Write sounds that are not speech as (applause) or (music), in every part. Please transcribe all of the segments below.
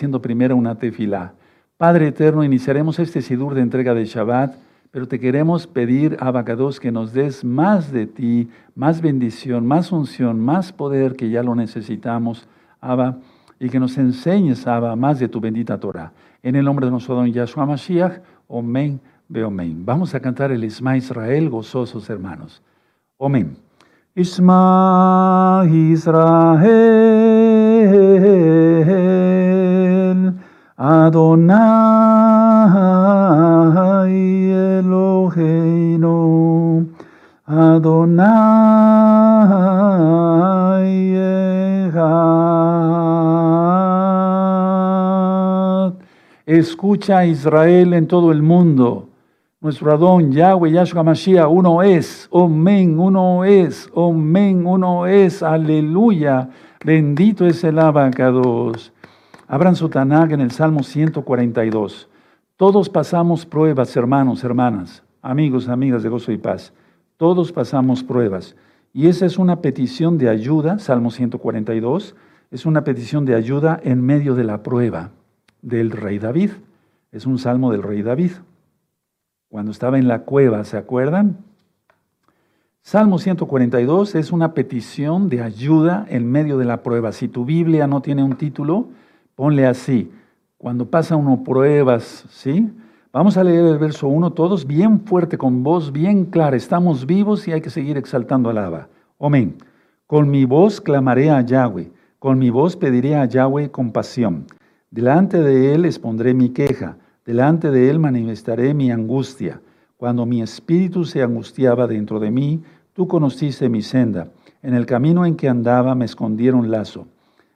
haciendo primero una tefilá. Padre eterno, iniciaremos este sidur de entrega de Shabbat, pero te queremos pedir, Abacados, que nos des más de ti, más bendición, más unción, más poder, que ya lo necesitamos, Abba, y que nos enseñes, Abba, más de tu bendita Torah. En el nombre de nuestro don Yahshua Mashiach, Omen, Beomen. Vamos a cantar el Isma Israel, gozosos hermanos. Omen. Isma Israel, Adonai Eloheinu, Adonai Echad. Escucha Israel en todo el mundo. Nuestro Adón, Yahweh, Yahshua Mashiach, uno es, Omen, uno es, Omen, uno es, aleluya. Bendito es el abacados. Abran su Tanakh en el Salmo 142. Todos pasamos pruebas, hermanos, hermanas, amigos, amigas de gozo y paz. Todos pasamos pruebas. Y esa es una petición de ayuda, Salmo 142, es una petición de ayuda en medio de la prueba del rey David. Es un salmo del rey David cuando estaba en la cueva, ¿se acuerdan? Salmo 142 es una petición de ayuda en medio de la prueba. Si tu Biblia no tiene un título, ponle así. Cuando pasa uno pruebas, ¿sí? Vamos a leer el verso 1 todos bien fuerte, con voz bien clara. Estamos vivos y hay que seguir exaltando al Abba. Amén. Con mi voz clamaré a Yahweh, con mi voz pediré a Yahweh compasión. Delante de él expondré mi queja Delante de él manifestaré mi angustia. Cuando mi espíritu se angustiaba dentro de mí, tú conociste mi senda. En el camino en que andaba me escondieron lazo.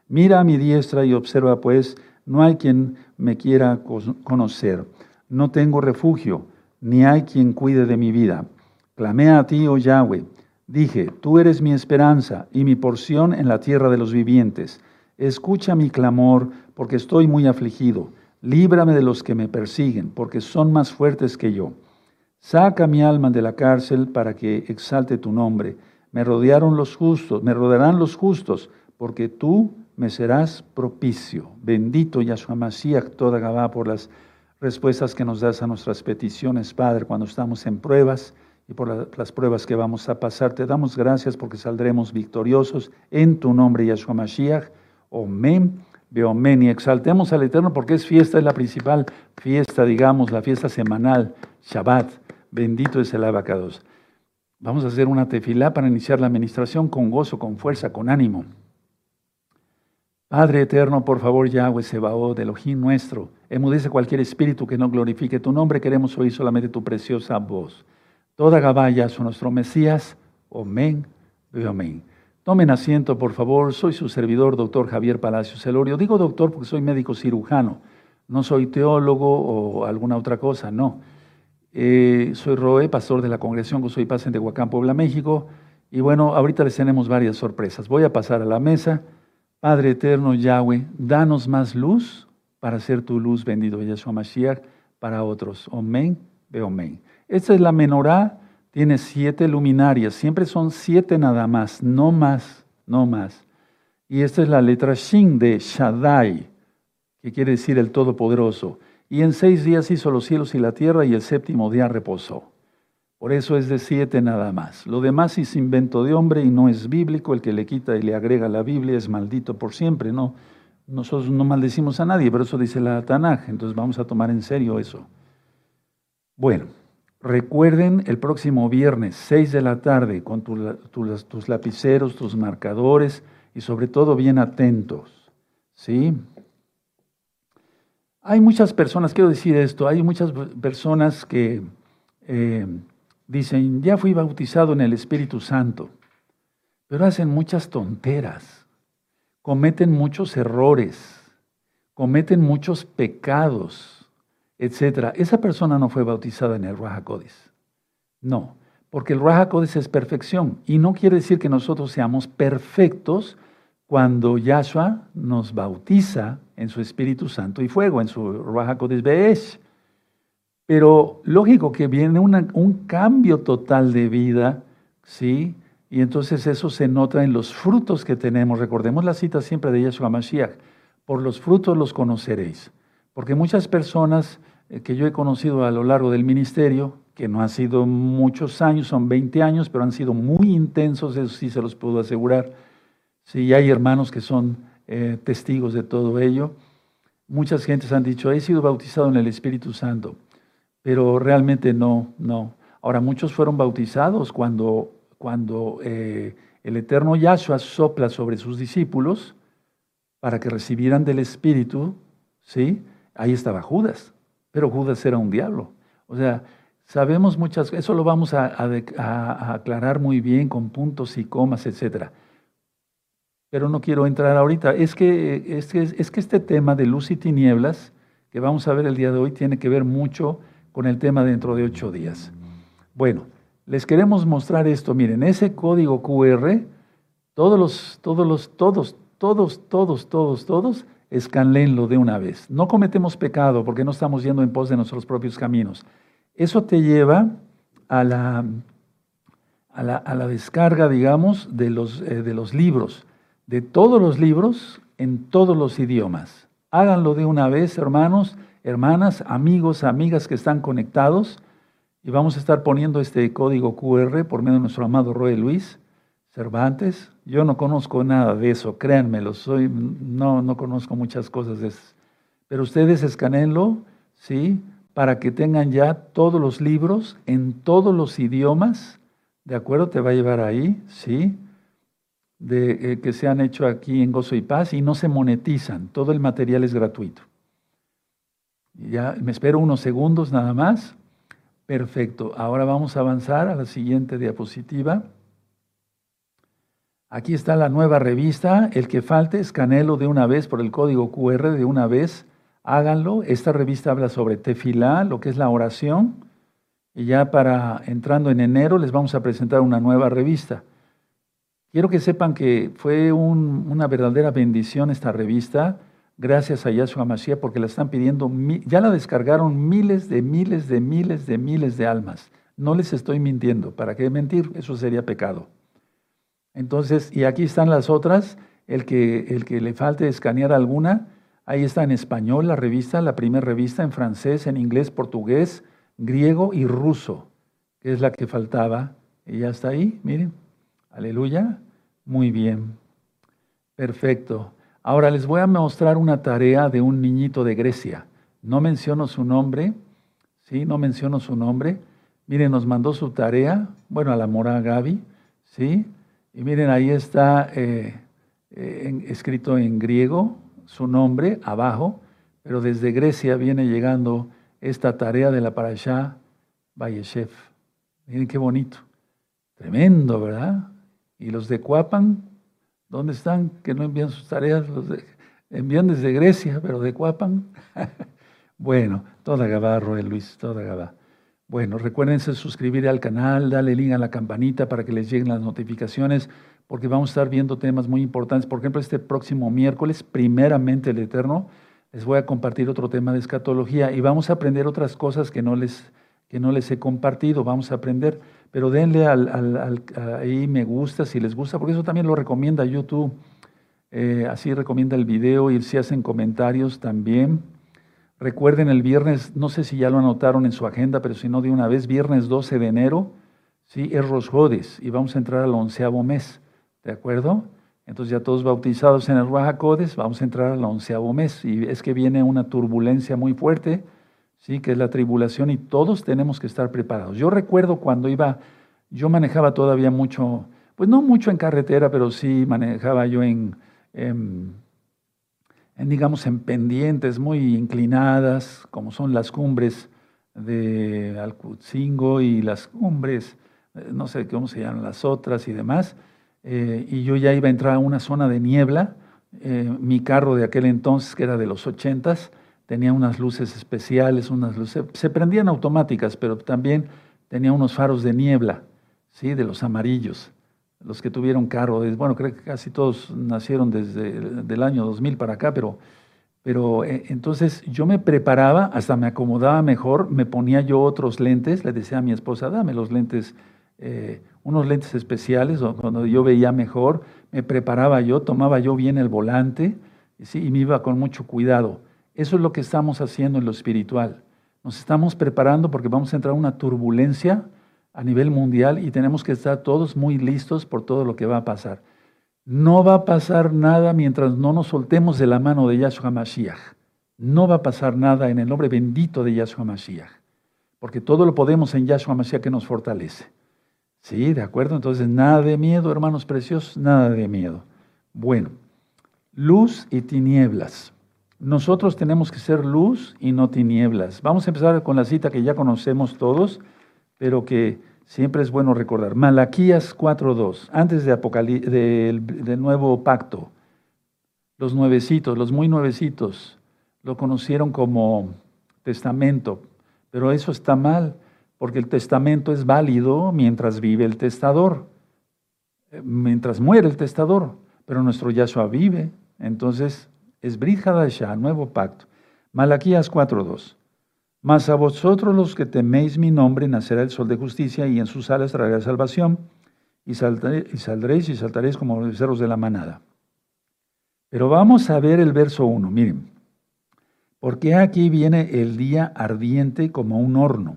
Mira a mi diestra y observa, pues, no hay quien me quiera conocer. No tengo refugio, ni hay quien cuide de mi vida. Clamé a ti, oh Yahweh. Dije, tú eres mi esperanza y mi porción en la tierra de los vivientes. Escucha mi clamor, porque estoy muy afligido. Líbrame de los que me persiguen, porque son más fuertes que yo. Saca mi alma de la cárcel para que exalte tu nombre. Me rodearon los justos, me rodearán los justos, porque tú me serás propicio. Bendito Yahshua Mashiach, toda Gabá, por las respuestas que nos das a nuestras peticiones, Padre, cuando estamos en pruebas y por las pruebas que vamos a pasar. Te damos gracias porque saldremos victoriosos en tu nombre, Yahshua Mashiach. Amén Beomen y exaltemos al Eterno porque es fiesta, es la principal fiesta, digamos, la fiesta semanal, Shabbat. Bendito es el abacados. Vamos a hacer una tefilá para iniciar la administración con gozo, con fuerza, con ánimo. Padre eterno, por favor, Yahweh Sebaot, Elohim nuestro, emudece cualquier espíritu que no glorifique tu nombre, queremos oír solamente tu preciosa voz. Toda Gabaya son nuestro Mesías, amén, amén. Tomen asiento, por favor. Soy su servidor, doctor Javier Palacios Celorio. Digo doctor porque soy médico cirujano. No soy teólogo o alguna otra cosa, no. Eh, soy Roe, pastor de la Congregación que soy Paz en Tehuacán, Puebla, México. Y bueno, ahorita les tenemos varias sorpresas. Voy a pasar a la mesa. Padre eterno Yahweh, danos más luz para hacer tu luz, bendito Yeshua Mashiach, para otros. Amén, ve amén. Esta es la menorá tiene siete luminarias, siempre son siete nada más, no más, no más. Y esta es la letra Shin de Shaddai, que quiere decir el Todopoderoso. Y en seis días hizo los cielos y la tierra y el séptimo día reposó. Por eso es de siete nada más. Lo demás es invento de hombre y no es bíblico. El que le quita y le agrega la Biblia es maldito por siempre. No, nosotros no maldecimos a nadie, pero eso dice la Tanaj. Entonces vamos a tomar en serio eso. Bueno. Recuerden el próximo viernes, 6 de la tarde, con tus lapiceros, tus marcadores y sobre todo bien atentos. ¿Sí? Hay muchas personas, quiero decir esto, hay muchas personas que eh, dicen, ya fui bautizado en el Espíritu Santo, pero hacen muchas tonteras, cometen muchos errores, cometen muchos pecados etcétera, esa persona no fue bautizada en el Raja No, porque el Raja es perfección y no quiere decir que nosotros seamos perfectos cuando Yahshua nos bautiza en su Espíritu Santo y fuego, en su Raja Kodesh Pero lógico que viene un cambio total de vida, ¿sí? Y entonces eso se nota en los frutos que tenemos. Recordemos la cita siempre de Yahshua Mashiach. por los frutos los conoceréis. Porque muchas personas eh, que yo he conocido a lo largo del ministerio, que no han sido muchos años, son 20 años, pero han sido muy intensos, eso sí se los puedo asegurar. Sí, hay hermanos que son eh, testigos de todo ello. Muchas gentes han dicho, he sido bautizado en el Espíritu Santo, pero realmente no, no. Ahora, muchos fueron bautizados cuando, cuando eh, el eterno Yahshua sopla sobre sus discípulos para que recibieran del Espíritu, ¿sí? Ahí estaba Judas, pero Judas era un diablo. O sea, sabemos muchas eso lo vamos a, aclarar muy bien con puntos y comas, etcétera. Pero no quiero entrar ahorita. Es que, es, que, es que este tema de luz y tinieblas, que vamos a ver el día de hoy, tiene que ver mucho con el tema dentro de ocho días. Bueno, les queremos mostrar esto. Miren, ese código QR, todos los, todos los, todos, todos, todos, todos, todos, escanlenlo de una vez. No cometemos pecado porque no estamos yendo en pos de nuestros propios caminos. Eso te lleva a la, a la, descarga, digamos, de los, eh, de los libros, de todos los libros en todos los idiomas. Háganlo de una vez, hermanos, hermanas, amigos, amigas que están conectados. Y vamos a estar poniendo este código QR por medio de nuestro amado Roy Luis Cervantes. Yo no conozco nada de eso, créanmelo, soy, no, no conozco muchas cosas de eso. Pero ustedes escanenlo, ¿sí? Para que tengan ya todos los libros en todos los idiomas, ¿de acuerdo? Te va a llevar ahí, ¿sí? De, eh, que se han hecho aquí en Gozo y Paz y no se monetizan, todo el material es gratuito. Ya me espero unos segundos nada más. Perfecto, ahora vamos a avanzar a la siguiente diapositiva. Aquí está la nueva revista. El que falte, escanelo de una vez por el código QR de una vez. Háganlo. Esta revista habla sobre tefilá, lo que es la oración. Y ya para entrando en enero les vamos a presentar una nueva revista. Quiero que sepan que fue una verdadera bendición esta revista, gracias a Yahshua Mashiach, porque la están pidiendo, ya la descargaron miles de miles de miles de miles de almas. No les estoy mintiendo, ¿para qué mentir? Eso sería pecado. Entonces, y aquí están las otras, el que, el que le falte escanear alguna, ahí está en español la revista, la primera revista, en francés, en inglés, portugués, griego y ruso, que es la que faltaba. Y ya está ahí, miren, aleluya, muy bien, perfecto. Ahora les voy a mostrar una tarea de un niñito de Grecia. No menciono su nombre, ¿sí? No menciono su nombre. Miren, nos mandó su tarea, bueno, a la mora Gaby, ¿sí? Y miren, ahí está eh, eh, escrito en griego su nombre abajo, pero desde Grecia viene llegando esta tarea de la Parashá Bayeshev. Miren qué bonito. Tremendo, ¿verdad? Y los de Cuapan, ¿dónde están? Que no envían sus tareas. Los envían desde Grecia, pero de Cuapan. (laughs) bueno, toda Gabá, Roel Luis, toda Gabá. Bueno, recuérdense suscribir al canal, darle link a la campanita para que les lleguen las notificaciones, porque vamos a estar viendo temas muy importantes. Por ejemplo, este próximo miércoles, primeramente el Eterno, les voy a compartir otro tema de escatología y vamos a aprender otras cosas que no les, que no les he compartido, vamos a aprender, pero denle al, ahí me gusta si les gusta, porque eso también lo recomienda YouTube. Eh, así recomienda el video y si hacen comentarios también. Recuerden el viernes, no sé si ya lo anotaron en su agenda, pero si no de una vez, viernes 12 de enero, ¿sí? es Rosjodes y vamos a entrar al onceavo mes, ¿de acuerdo? Entonces ya todos bautizados en el Rajacodes, vamos a entrar al onceavo mes y es que viene una turbulencia muy fuerte, ¿sí? que es la tribulación y todos tenemos que estar preparados. Yo recuerdo cuando iba, yo manejaba todavía mucho, pues no mucho en carretera, pero sí manejaba yo en en, digamos, en pendientes muy inclinadas, como son las cumbres de Alcutzingo y las cumbres, eh, no sé cómo se llaman las otras y demás, eh, y yo ya iba a entrar a una zona de niebla. Eh, mi carro de aquel entonces, que era de los ochentas, tenía unas luces especiales, unas luces, se prendían automáticas, pero también tenía unos faros de niebla, ¿sí? de los amarillos los que tuvieron carro, bueno, creo que casi todos nacieron desde el año 2000 para acá, pero, pero eh, entonces yo me preparaba, hasta me acomodaba mejor, me ponía yo otros lentes, le decía a mi esposa, dame los lentes, eh, unos lentes especiales, cuando yo veía mejor, me preparaba yo, tomaba yo bien el volante, ¿sí? y viva con mucho cuidado. Eso es lo que estamos haciendo en lo espiritual. Nos estamos preparando porque vamos a entrar a una turbulencia a nivel mundial y tenemos que estar todos muy listos por todo lo que va a pasar. No va a pasar nada mientras no nos soltemos de la mano de Yahshua Mashiach. No va a pasar nada en el nombre bendito de Yahshua Mashiach, porque todo lo podemos en Yahshua Mashiach que nos fortalece. Sí, de acuerdo, entonces nada de miedo, hermanos preciosos, nada de miedo. Bueno, luz y tinieblas. Nosotros tenemos que ser luz y no tinieblas. Vamos a empezar con la cita que ya conocemos todos, pero que siempre es bueno recordar. Malaquías 4.2, antes de del, nuevo pacto. Los nuevecitos, los muy nuevecitos, lo conocieron como testamento, pero eso está mal, porque el testamento es válido mientras vive el testador, eh, mientras muere el testador, pero nuestro Yahshua vive, entonces es Brit nuevo pacto. Malaquías 4.2. Mas a vosotros los que teméis mi nombre nacerá el sol de justicia y en sus alas traerá salvación y, y saldréis y saltaréis como los cerros de la manada. Pero vamos a ver el verso 1, miren. Porque aquí viene el día ardiente como un horno.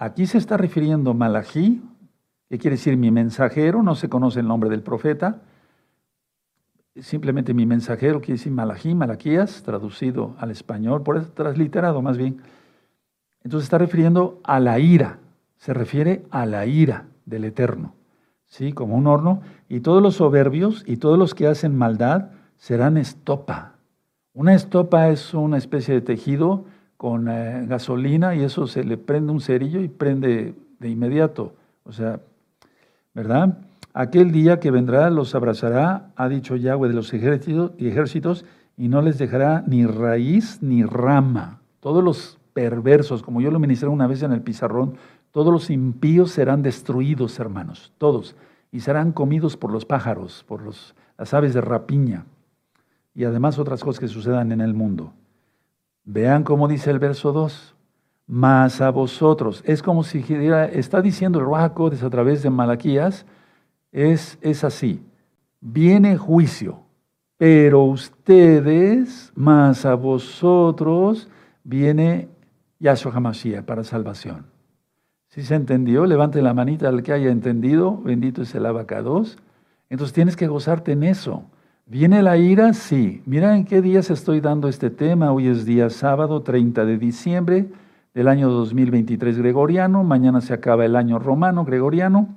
Aquí se está refiriendo Malají, que quiere decir mi mensajero, no se conoce el nombre del profeta, simplemente mi mensajero quiere decir Malají, Malaquías, traducido al español, por eso transliterado más bien. Entonces está refiriendo a la ira, se refiere a la ira del Eterno, ¿sí? Como un horno, y todos los soberbios y todos los que hacen maldad serán estopa. Una estopa es una especie de tejido con eh, gasolina y eso se le prende un cerillo y prende de inmediato. O sea, ¿verdad? Aquel día que vendrá los abrazará, ha dicho Yahweh de los ejércitos, y no les dejará ni raíz ni rama. Todos los perversos, como yo lo ministré una vez en el pizarrón, todos los impíos serán destruidos, hermanos, todos, y serán comidos por los pájaros, por las aves de rapiña, y además otras cosas que sucedan en el mundo. Vean cómo dice el verso 2, más a vosotros. Es como si está diciendo el Ruajacodes a través de Malaquías, es, es así. Viene juicio, pero ustedes, más a vosotros, viene Yahshua HaMashiach para salvación. ¿Sí se entendió? Levante la manita al que haya entendido. Bendito es el abacados. Entonces tienes que gozarte en eso. ¿Viene la ira? Sí. Mira en qué días estoy dando este tema. Hoy es día sábado 30 de diciembre del año 2023 gregoriano. Mañana se acaba el año romano gregoriano.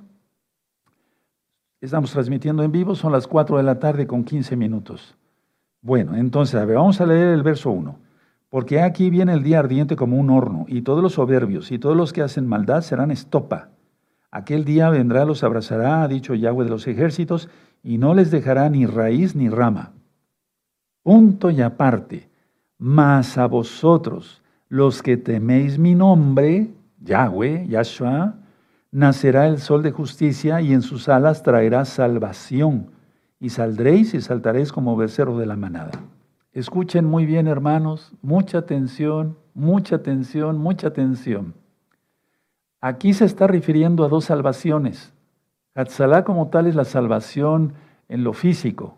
Estamos transmitiendo en vivo, son las 4 de la tarde con 15 minutos. Bueno, entonces, a ver, vamos a leer el verso 1. Porque aquí viene el día ardiente como un horno, y todos los soberbios y todos los que hacen maldad serán estopa. Aquel día vendrá, los abrazará, ha dicho Yahweh de los ejércitos, y no les dejará ni raíz ni rama. Punto y aparte. Mas a vosotros, los que teméis mi nombre, Yahweh, Yahshua, nacerá el sol de justicia y en sus alas traerá salvación. Y saldréis y saltaréis como becerro de la manada. Escuchen muy bien, hermanos, mucha atención, mucha atención, mucha atención. Aquí se está refiriendo a dos salvaciones. Hatzalá como tal es la salvación en lo físico.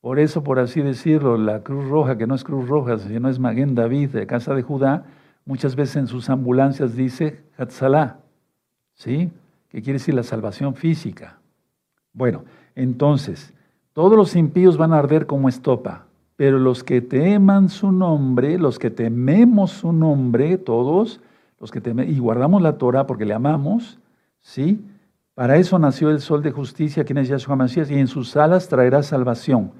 Por eso, por así decirlo, la Cruz Roja, que no es Cruz Roja, sino es Maguen David de Casa de Judá, muchas veces en sus ambulancias dice Hatzalá, ¿sí? Que quiere decir la salvación física. Bueno, entonces, todos los impíos van a arder como estopa, pero los que teman su nombre, los que tememos su nombre, todos, los que tememos, y guardamos la Torah porque le amamos, ¿sí? Para eso nació el sol de justicia, quien es Yahshua Mashiach, y en sus alas traerá salvación.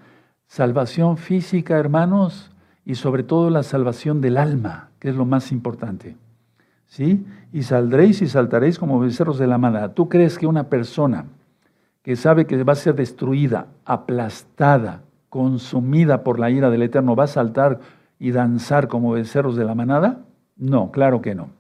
Salvación física, hermanos, y sobre todo la salvación del alma, que es lo más importante. ¿Sí? Y saldréis y saltaréis como becerros de la manada. ¿Tú crees que una persona que sabe que va a ser destruida, aplastada, consumida por la ira del Eterno, va a saltar y danzar como becerros de la manada? No, claro que no.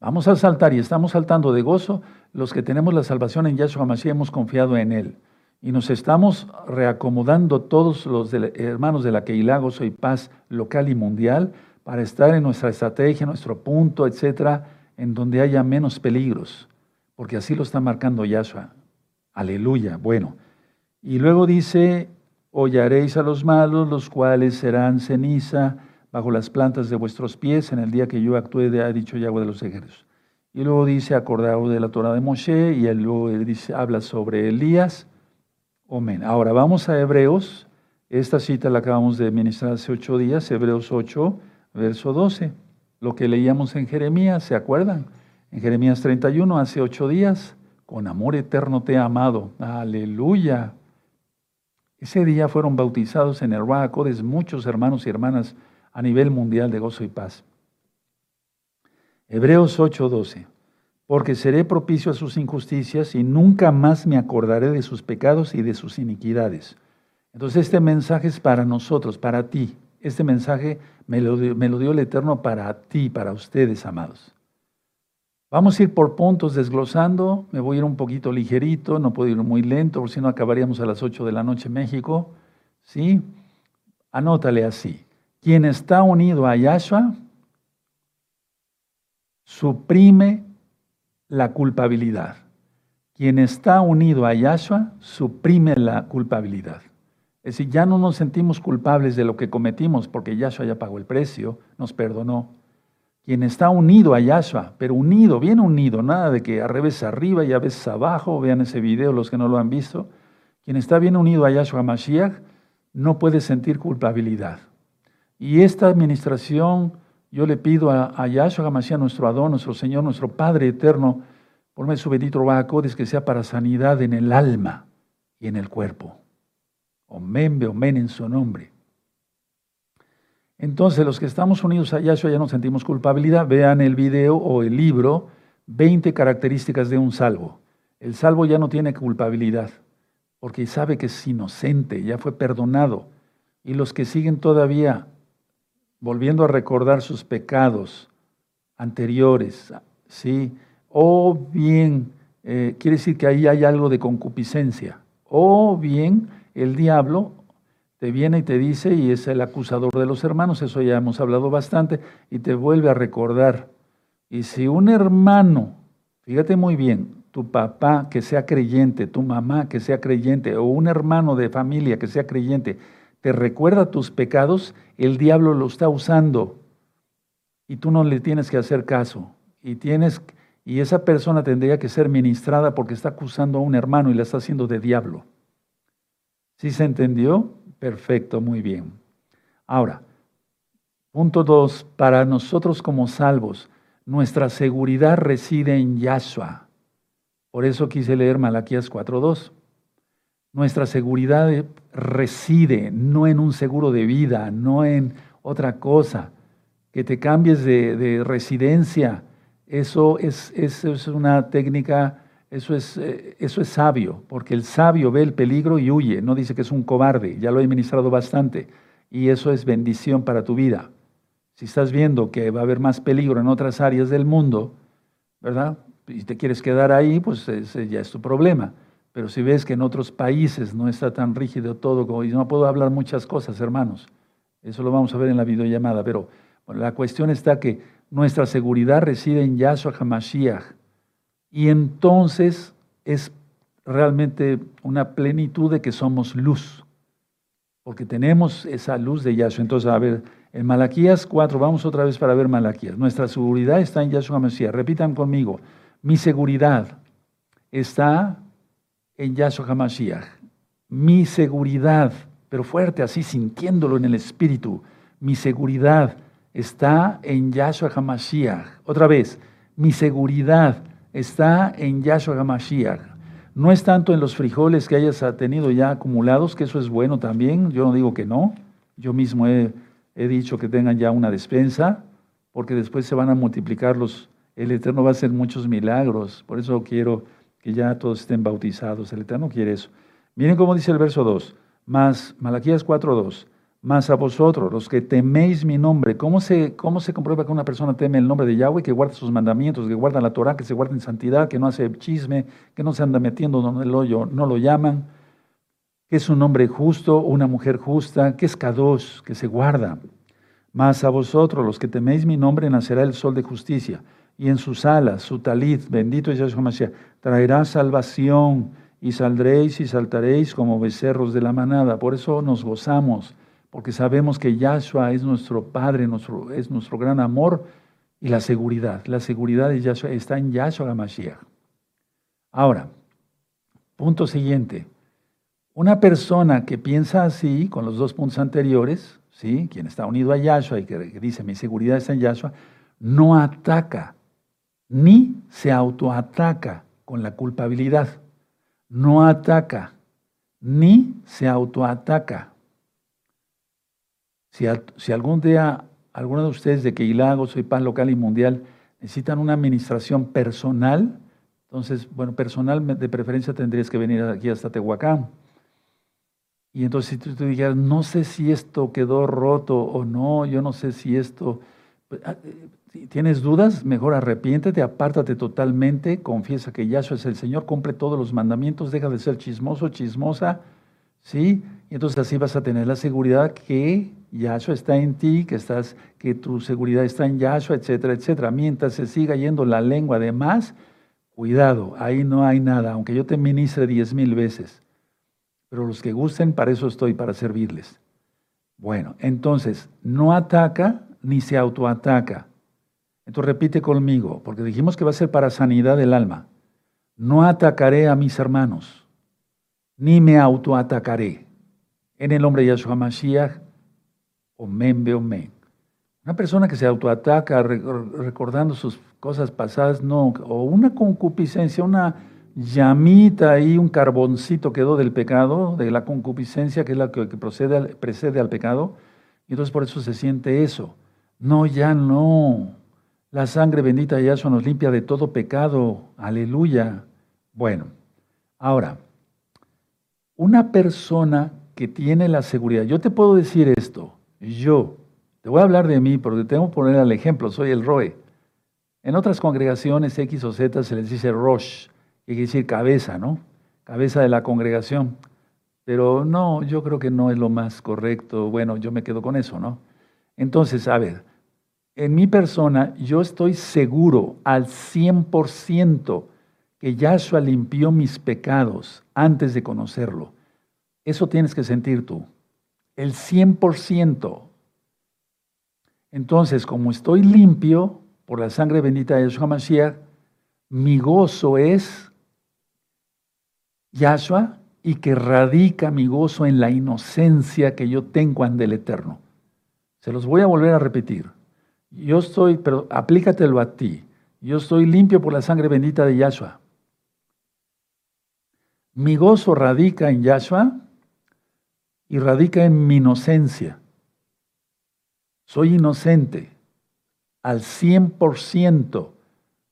Vamos a saltar y estamos saltando de gozo los que tenemos la salvación en Yahshua Mashiach, hemos confiado en Él. Y nos estamos reacomodando todos los hermanos de la Keilah, Gozo y Paz local y mundial para estar en nuestra estrategia, nuestro punto, etcétera, en donde haya menos peligros, porque así lo está marcando Yahshua. Aleluya. Bueno, y luego dice hollaréis a los malos, los cuales serán ceniza bajo las plantas de vuestros pies en el día que yo actúe, de, ha dicho Yahweh de los ejércitos. Y luego dice, acordado de la Torah de Moshe, y luego dice, habla sobre Elías. Amén. Ahora vamos a Hebreos. Esta cita la acabamos de ministrar hace ocho días, Hebreos 8, verso 12. Lo que leíamos en Jeremías, ¿se acuerdan? En Jeremías 31, hace ocho días, con amor eterno te he amado. Aleluya. Ese día fueron bautizados en el Ruacodes muchos hermanos y hermanas a nivel mundial de gozo y paz. Hebreos 8:12. Porque seré propicio a sus injusticias y nunca más me acordaré de sus pecados y de sus iniquidades. Entonces este mensaje es para nosotros, para ti. Este mensaje me lo, me lo dio el Eterno para ti, para ustedes, amados. Vamos a ir por puntos desglosando. Me voy a ir un poquito ligerito, no puedo ir muy lento, porque si no acabaríamos a las 8 de la noche en México. ¿Sí? Anótale así. Quien está unido a Yahshua suprime la culpabilidad. Quien está unido a Yahshua suprime la culpabilidad. Es decir, ya no nos sentimos culpables de lo que cometimos porque Yahshua ya pagó el precio, nos perdonó quien está unido a Yahshua, pero unido, bien unido, nada de que a revés arriba y a veces abajo, vean ese video los que no lo han visto, quien está bien unido a Yahshua Mashiach no puede sentir culpabilidad. Y esta administración, yo le pido a, Yahshua Mashiach, nuestro Adón, nuestro Señor, nuestro Padre eterno, por medio su bendito Bajacodes, que sea para sanidad en el alma y en el cuerpo. Omen, omen en su nombre. Entonces, los que estamos unidos a Yahshua ya no sentimos culpabilidad. Vean el video o el libro, 20 características de un salvo. El salvo ya no tiene culpabilidad, porque sabe que es inocente, ya fue perdonado. Y los que siguen todavía volviendo a recordar sus pecados anteriores, ¿sí? O bien, eh, quiere decir que ahí hay algo de concupiscencia. O bien, el diablo te viene y te dice, y es el acusador de los hermanos, eso ya hemos hablado bastante, y te vuelve a recordar. Y si un hermano, fíjate muy bien, tu papá que sea creyente, tu mamá que sea creyente, o un hermano de familia que sea creyente, te recuerda tus pecados, el diablo lo está usando y tú no le tienes que hacer caso. Y tienes y esa persona tendría que ser ministrada porque está acusando a un hermano y la está haciendo de diablo. ¿Sí se entendió? Perfecto, muy bien. Ahora, punto dos, para nosotros como salvos, nuestra seguridad reside en Yahshua. Por eso quise leer Malaquías 4.2. Nuestra seguridad reside no en un seguro de vida, no en otra cosa. Que te cambies de, residencia, eso es, eso es una técnica eso es, eh, eso es sabio, porque el sabio ve el peligro y huye, no dice que es un cobarde, ya lo he ministrado bastante, y eso es bendición para tu vida. Si estás viendo que va a haber más peligro en otras áreas del mundo, ¿verdad? Y te quieres quedar ahí, pues ese ya es tu problema. Pero si ves que en otros países no está tan rígido todo, como, y no puedo hablar muchas cosas, hermanos, eso lo vamos a ver en la videollamada, pero la cuestión está que nuestra seguridad reside en Yahshua HaMashiach, y entonces es realmente una plenitud de que somos luz, porque tenemos esa luz de Yahshua. Entonces, a ver, en Malaquías 4, vamos otra vez para ver Malaquías. Nuestra seguridad está en Yahshua Mesías. Repitan conmigo, mi seguridad está en Yahshua HaMashiach. Mi seguridad, pero fuerte, así sintiéndolo en el espíritu. Mi seguridad está en Yahshua HaMashiach. Otra vez, mi seguridad está en Yahshua HaMashiach. No es tanto en los frijoles que hayas tenido ya acumulados, que eso es bueno también, yo no digo que no. Yo mismo he, dicho que tengan ya una despensa, porque después se van a multiplicar los, el Eterno va a hacer muchos milagros, por eso quiero que ya todos estén bautizados, el Eterno quiere eso. Miren cómo dice el verso 2, más Malaquías 4.2. Mas a vosotros, los que teméis mi nombre, ¿cómo se, ¿cómo se comprueba que una persona teme el nombre de Yahweh, que guarda sus mandamientos, que guarda la Torah, que se guarda en santidad, que no hace chisme, que no se anda metiendo donde el hoyo no lo llaman? Que es un hombre justo, una mujer justa, que es Kadosh, que se guarda. Mas a vosotros, los que teméis mi nombre, nacerá el sol de justicia, y en sus alas, su talit, bendito es Yahshua Mashiach, traerá salvación, y saldréis y saltaréis como becerros de la manada. Por eso nos gozamos, porque sabemos que Yahshua es nuestro Padre, es nuestro gran amor y la seguridad. La seguridad de Yahshua está en Yahshua Mashiach. Ahora, punto siguiente. Una persona que piensa así, con los dos puntos anteriores, ¿sí? quien está unido a Yahshua y que dice mi seguridad está en Yahshua, no ataca, ni se autoataca con la culpabilidad. No ataca, ni se autoataca. Si, algún día alguno de ustedes de Queilago, soy Paz Local y Mundial, necesitan una administración personal, entonces, bueno, personal de preferencia tendrías que venir aquí hasta Tehuacán. Y entonces si tú, dijeras, no sé si esto quedó roto o no, yo no sé si esto... Pues, ah, si tienes dudas, mejor arrepiéntete, apártate totalmente, confiesa que Yahshua es el Señor, cumple todos los mandamientos, deja de ser chismoso, chismosa, ¿sí? Y entonces así vas a tener la seguridad que Yahshua está en ti, que, estás, que tu seguridad está en Yahshua, etcétera, etcétera. Mientras se siga yendo la lengua de más, cuidado, ahí no hay nada, aunque yo te ministre diez mil veces. Pero los que gusten, para eso estoy, para servirles. Bueno, entonces, no ataca ni se autoataca. Entonces repite conmigo, porque dijimos que va a ser para sanidad del alma. No atacaré a mis hermanos, ni me autoatacaré. En el nombre de Yahshua Mashiach, omen, omen. Una persona que se autoataca recordando sus cosas pasadas, no, o una concupiscencia, una llamita ahí, un carboncito quedó del pecado, de la concupiscencia, que es la que procede, precede al pecado, y entonces por eso se siente eso. No, ya no. La sangre bendita de Yahshua nos limpia de todo pecado. Aleluya. Bueno, ahora, una persona que tiene la seguridad, yo te puedo decir esto, yo, te voy a hablar de mí porque tengo que poner el ejemplo, soy el Roe. En otras congregaciones X o Z se les dice Rosh, que quiere decir cabeza, ¿no? Cabeza de la congregación. Pero no, yo creo que no es lo más correcto. Bueno, yo me quedo con eso, ¿no? Entonces, a ver, en mi persona yo estoy seguro al 100% que Yahshua limpió mis pecados antes de conocerlo. Eso tienes que sentir tú. El 100%. Entonces, como estoy limpio por la sangre bendita de Yahshua Mashiach, mi gozo es Yahshua y que radica mi gozo en la inocencia que yo tengo ante el Eterno. Se los voy a volver a repetir. Yo estoy, pero aplícatelo a ti. Yo estoy limpio por la sangre bendita de Yahshua. Mi gozo radica en Yahshua y radica en mi inocencia. Soy inocente al 100%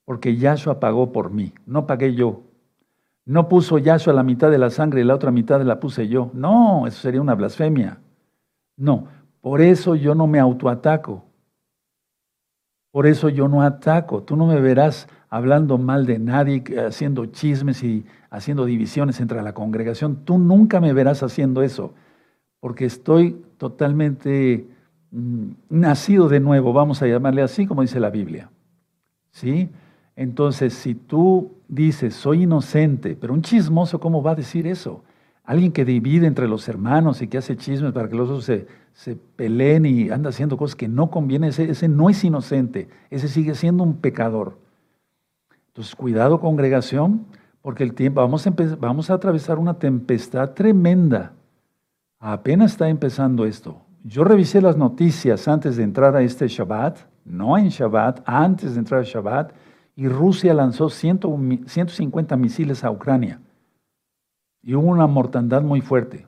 porque Yahshua pagó por mí, no pagué yo. No puso Yahshua la mitad de la sangre y la otra mitad la puse yo. No, eso sería una blasfemia. No, por eso yo no me autoataco. Por eso yo no ataco. Tú no me verás hablando mal de nadie, haciendo chismes y haciendo divisiones entre la congregación. Tú nunca me verás haciendo eso, porque estoy totalmente mm, nacido de nuevo, vamos a llamarle así como dice la Biblia. ¿Sí? Entonces, si tú dices, soy inocente, pero un chismoso, ¿cómo va a decir eso? Alguien que divide entre los hermanos y que hace chismes para que los otros se, peleen y anda haciendo cosas que no convienen, ese, ese no es inocente, ese sigue siendo un pecador. Entonces, cuidado congregación, porque el tiempo, vamos a atravesar una tempestad tremenda. Apenas está empezando esto. Yo revisé las noticias antes de entrar a este Shabbat, no en Shabbat, antes de entrar a Shabbat, y Rusia lanzó 150 misiles a Ucrania. Y hubo una mortandad muy fuerte.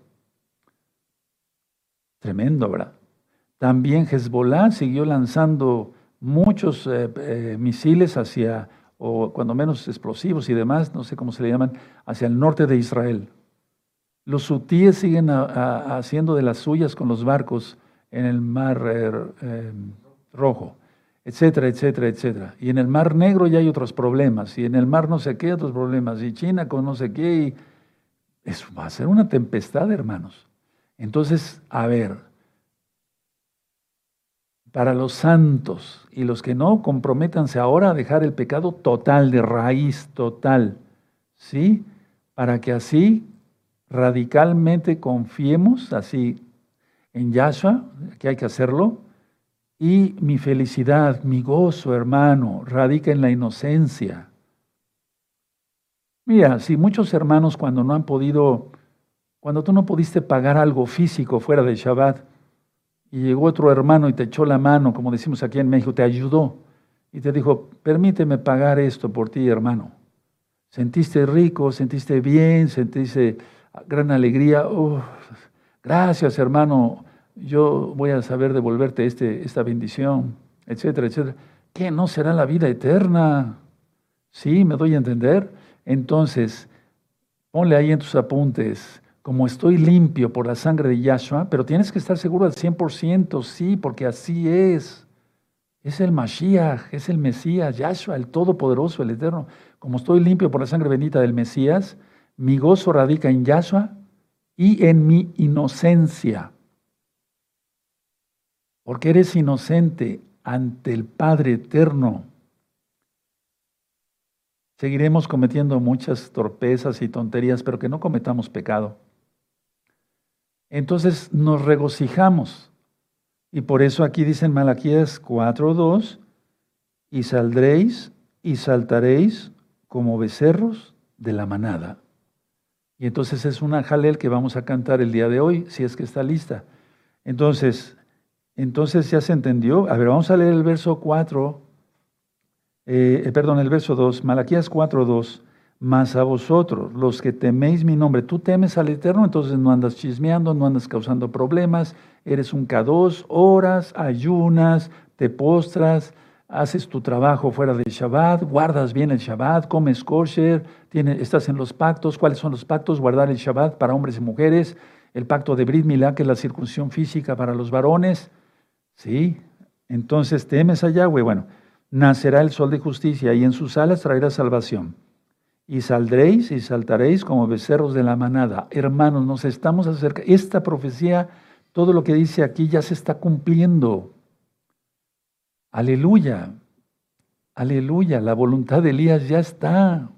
Tremendo, ¿verdad? También Hezbollah siguió lanzando muchos eh, eh, misiles hacia, o cuando menos explosivos y demás, no sé cómo se le llaman, hacia el norte de Israel. Los hutíes siguen haciendo de las suyas con los barcos en el mar eh, Rojo etcétera, etcétera, etcétera. Y en el Mar Negro ya hay otros problemas, y en el Mar no sé qué, otros problemas, y China con no sé qué, y eso va a ser una tempestad, hermanos. Entonces, a ver, para los santos y los que no, comprométanse ahora a dejar el pecado total, de raíz total, ¿sí? para que así radicalmente confiemos así en Yahshua, que hay que hacerlo, y mi felicidad, mi gozo, hermano, radica en la inocencia. Mira, si muchos hermanos cuando no han podido, cuando tú no pudiste pagar algo físico fuera de Shabbat, y llegó otro hermano y te echó la mano, como decimos aquí en México, te ayudó y te dijo, permíteme pagar esto por ti, hermano. Sentiste rico, sentiste bien, sentiste gran alegría. gracias, hermano, yo voy a saber devolverte este, esta bendición, etcétera, etcétera. ¿Qué no será la vida eterna? Sí, me doy a entender. Entonces, ponle ahí en tus apuntes, como estoy limpio por la sangre de Yahshua, pero tienes que estar seguro al 100%, sí, porque así es. Es el Mashiach, es el Mesías, Yahshua, el Todopoderoso, el Eterno. Como estoy limpio por la sangre bendita del Mesías, mi gozo radica en Yahshua y en mi inocencia. Porque eres inocente ante el Padre Eterno. Seguiremos cometiendo muchas torpezas y tonterías, pero que no cometamos pecado. Entonces nos regocijamos. Y por eso aquí dice en Malaquías 4.2, y saldréis y saltaréis como becerros de la manada. Y entonces es una jalel que vamos a cantar el día de hoy, si es que está lista. Entonces, entonces ya se entendió. A ver, vamos a leer el verso 4, eh, eh, perdón, el verso 2, Malaquías 4.2. Mas a vosotros, los que teméis mi nombre, tú temes al Eterno, entonces no andas chismeando, no andas causando problemas, eres un K2, oras, ayunas, te postras, haces tu trabajo fuera del Shabbat, guardas bien el Shabbat, comes kosher, tienes, estás en los pactos. ¿Cuáles son los pactos? Guardar el Shabbat para hombres y mujeres, el pacto de Brit Milá, que es la circuncisión física para los varones. ¿Sí? Entonces temes a Yahweh. Bueno, nacerá el sol de justicia y en sus alas traerá salvación y saldréis y saltaréis como becerros de la manada. Hermanos, nos estamos acercando. Esta profecía, todo lo que dice aquí ya se está cumpliendo. Aleluya. Aleluya. La voluntad de Elías ya está.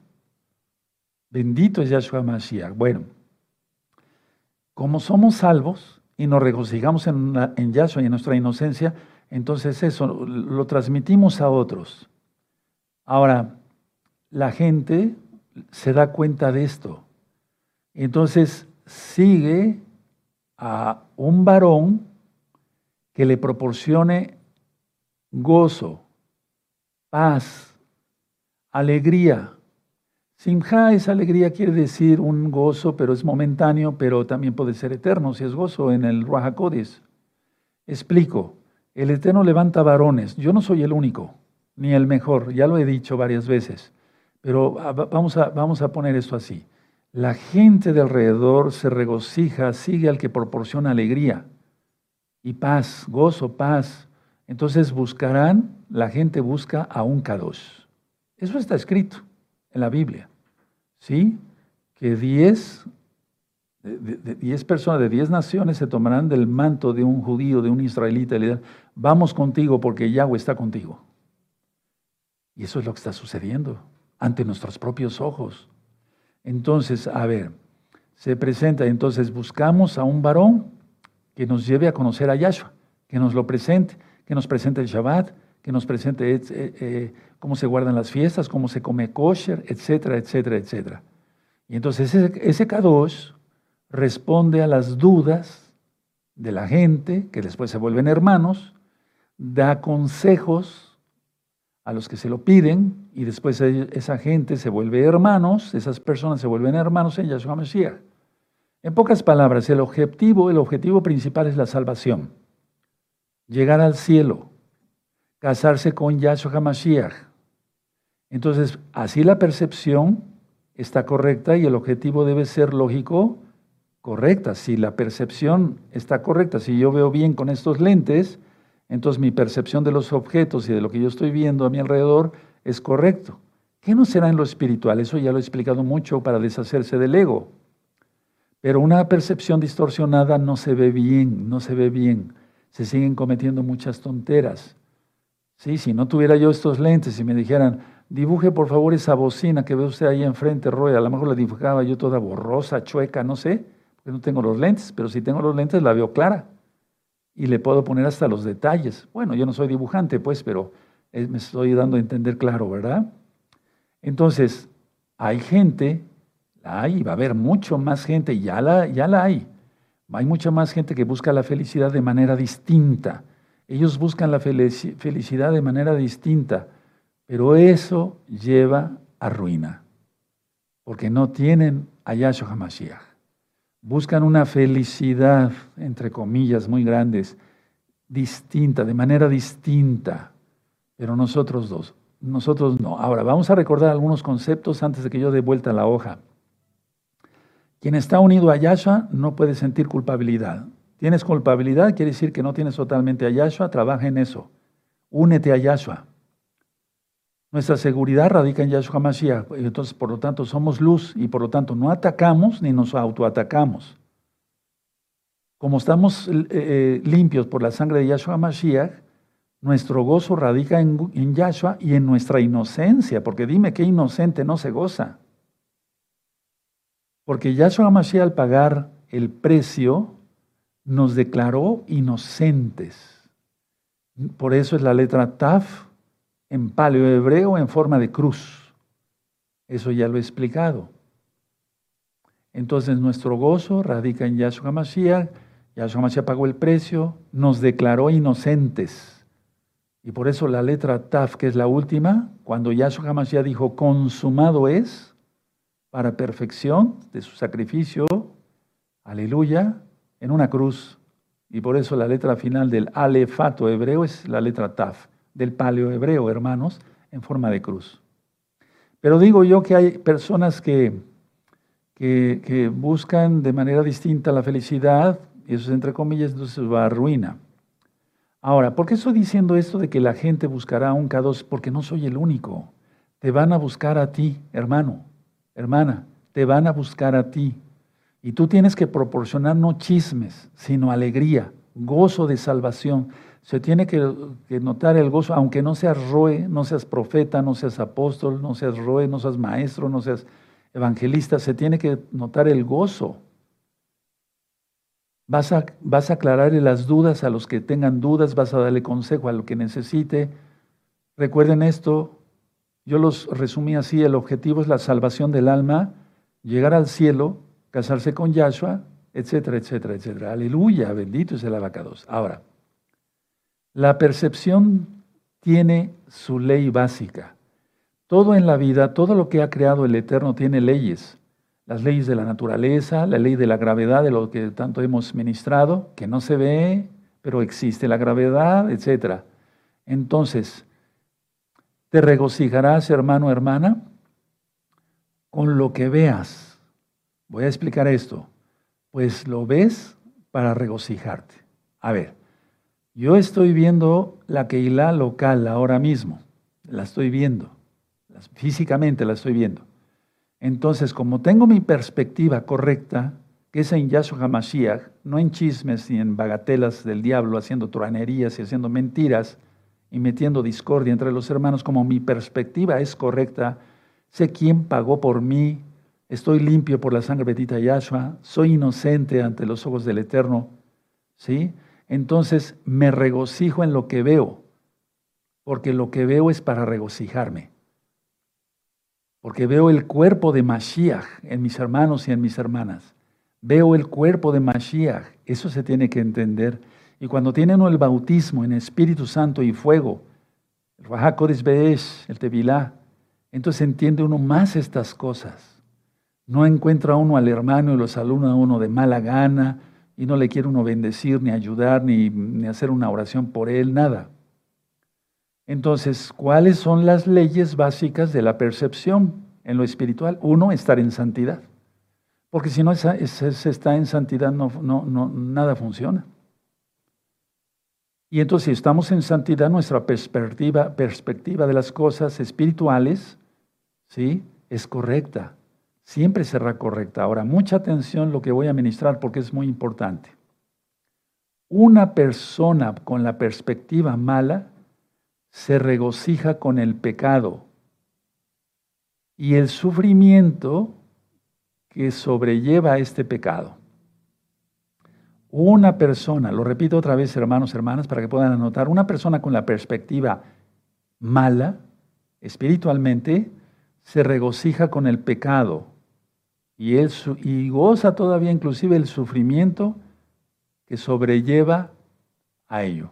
Bendito es Yahshua Mashiach. Bueno, como somos salvos y nos regocijamos en, en Yahshua y en nuestra inocencia, entonces eso lo transmitimos a otros. Ahora, la gente se da cuenta de esto. Entonces sigue a un varón que le proporcione gozo, paz, alegría. Simha esa alegría quiere decir un gozo, pero es momentáneo, pero también puede ser eterno, si es gozo en el Ruajacodes. Explico, el Eterno levanta varones, yo no soy el único, ni el mejor, ya lo he dicho varias veces. Pero vamos a, vamos a poner esto así. La gente de alrededor se regocija, sigue al que proporciona alegría y paz, gozo, paz. Entonces buscarán, la gente busca a un Kadosh. Eso está escrito en la Biblia. ¿Sí? Que diez, diez personas de diez naciones se tomarán del manto de un judío, de un israelita, y le dirán, vamos contigo porque Yahweh está contigo. Y eso es lo que está sucediendo ante nuestros propios ojos. Entonces, a ver, se presenta, entonces buscamos a un varón que nos lleve a conocer a Yahshua, que nos lo presente, que nos presente el Shabbat, que nos presente eh, eh, cómo se guardan las fiestas, cómo se come kosher, etcétera, etcétera, etcétera. Y entonces ese, ese Kadosh responde a las dudas de la gente, que después se vuelven hermanos, da consejos a los que se lo piden y después esa gente se vuelve hermanos, esas personas se vuelven hermanos en Yahshua Mashiach. En pocas palabras, el objetivo, el objetivo principal es la salvación. Llegar al cielo, casarse con Yahshua Mashiach. Entonces, así la percepción está correcta y el objetivo debe ser lógico, correcta. Si la percepción está correcta, si yo veo bien con estos lentes, entonces mi percepción de los objetos y de lo que yo estoy viendo a mi alrededor es correcto. ¿Qué no será en lo espiritual? Eso ya lo he explicado mucho para deshacerse del ego. Pero una percepción distorsionada no se ve bien, no se ve bien. Se siguen cometiendo muchas tonteras. Sí, si no tuviera yo estos lentes y me dijeran, dibuje por favor esa bocina que ve usted ahí enfrente, Roy. A lo mejor la dibujaba yo toda borrosa, chueca, no sé, porque no tengo los lentes, pero si tengo los lentes la veo clara. Y le puedo poner hasta los detalles. Bueno, yo no soy dibujante, pues, pero me estoy dando a entender claro, ¿verdad? Entonces, hay gente, la hay, va a haber mucho más gente, ya la, ya la hay. Hay mucha más gente que busca la felicidad de manera distinta. Ellos buscan la felicidad de manera distinta, pero eso lleva a ruina, porque no tienen a Yahshua HaMashiach. Buscan una felicidad, entre comillas, muy grandes, distinta, de manera distinta, pero nosotros dos, nosotros no. Ahora, vamos a recordar algunos conceptos antes de que yo dé vuelta la hoja. Quien está unido a Yahshua no puede sentir culpabilidad. Tienes culpabilidad, quiere decir que no tienes totalmente a Yahshua, trabaja en eso. Únete a Yahshua. Nuestra seguridad radica en Yahshua Mashiach. Entonces, por lo tanto, somos luz y por lo tanto no atacamos ni nos autoatacamos. Como estamos eh, eh, limpios por la sangre de Yahshua Mashiach, nuestro gozo radica en, en Yahshua y en nuestra inocencia, porque dime qué inocente no se goza. Porque Yahshua Mashiach al pagar el precio nos declaró inocentes. Por eso es la letra Taf en paleo hebreo en forma de cruz. Eso ya lo he explicado. Entonces nuestro gozo radica en Yahshua Mashiach. Yahshua Mashiach pagó el precio, nos declaró inocentes. Y por eso la letra Taf, que es la última, cuando Yahshua Mashiach dijo consumado es, para perfección de su sacrificio, aleluya, en una cruz. Y por eso la letra final del alefato hebreo es la letra taf, del paleo hebreo, hermanos, en forma de cruz. Pero digo yo que hay personas que, que, buscan de manera distinta la felicidad, y eso es entre comillas, entonces va a ruina. Ahora, ¿por qué estoy diciendo esto de que la gente buscará un K2? Porque no soy el único. Te van a buscar a ti, hermano, hermana, te van a buscar a ti. Y tú tienes que proporcionar no chismes, sino alegría, gozo de salvación. Se tiene que, notar el gozo, aunque no seas roe, no seas profeta, no seas apóstol, no seas roe, no seas maestro, no seas evangelista, se tiene que notar el gozo. Vas a, vas a aclararle las dudas a los que tengan dudas, vas a darle consejo a lo que necesite. Recuerden esto, yo los resumí así, el objetivo es la salvación del alma, llegar al cielo casarse con Yahshua, etcétera, etcétera, etcétera. Aleluya, bendito es el abacados. Ahora, la percepción tiene su ley básica. Todo en la vida, todo lo que ha creado el Eterno tiene leyes. Las leyes de la naturaleza, la ley de la gravedad, de lo que tanto hemos ministrado, que no se ve, pero existe la gravedad, etcétera. Entonces, te regocijarás, hermano, hermana, con lo que veas Voy a explicar esto. Pues lo ves para regocijarte. A ver, yo estoy viendo la Keilah local ahora mismo. La estoy viendo. Físicamente la estoy viendo. Entonces, como tengo mi perspectiva correcta, que es en Yahshua HaMashiach, no en chismes ni en bagatelas del diablo, haciendo truanerías y haciendo mentiras y metiendo discordia entre los hermanos, como mi perspectiva es correcta, sé quién pagó por mí, estoy limpio por la sangre bendita de Yahshua, soy inocente ante los ojos del Eterno, ¿sí? Entonces me regocijo en lo que veo, porque lo que veo es para regocijarme. Porque veo el cuerpo de Mashiach en mis hermanos y en mis hermanas. Veo el cuerpo de Mashiach, eso se tiene que entender. Y cuando tiene uno el bautismo en Espíritu Santo y fuego, el Rahakodes el Tevilá, entonces entiende uno más estas cosas. No encuentra uno al hermano y lo saluda a uno de mala gana y no le quiere uno bendecir, ni ayudar, ni, ni hacer una oración por él, nada. Entonces, ¿cuáles son las leyes básicas de la percepción en lo espiritual? Uno, estar en santidad. Porque si no se está en santidad, no, no, no, nada funciona. Y entonces, si estamos en santidad, nuestra perspectiva, perspectiva de las cosas espirituales ¿sí? es correcta siempre será correcta. Ahora, mucha atención lo que voy a ministrar porque es muy importante. Una persona con la perspectiva mala se regocija con el pecado y el sufrimiento que sobrelleva este pecado. Una persona, lo repito otra vez hermanos, hermanas, para que puedan anotar, una persona con la perspectiva mala, espiritualmente, se regocija con el pecado y, él, y goza todavía inclusive el sufrimiento que sobrelleva a ello.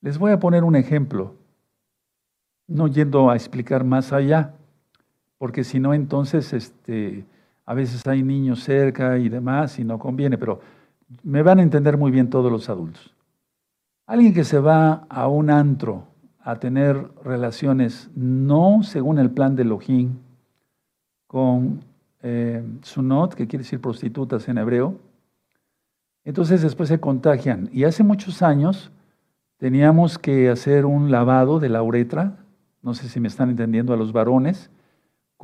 Les voy a poner un ejemplo, no yendo a explicar más allá, porque si no entonces este, a veces hay niños cerca y demás y no conviene, pero me van a entender muy bien todos los adultos. Alguien que se va a un antro a tener relaciones no según el plan de Elohim con eh, sunot, que quiere decir prostitutas en hebreo, entonces después se contagian. Y hace muchos años teníamos que hacer un lavado de la uretra, no sé si me están entendiendo a los varones,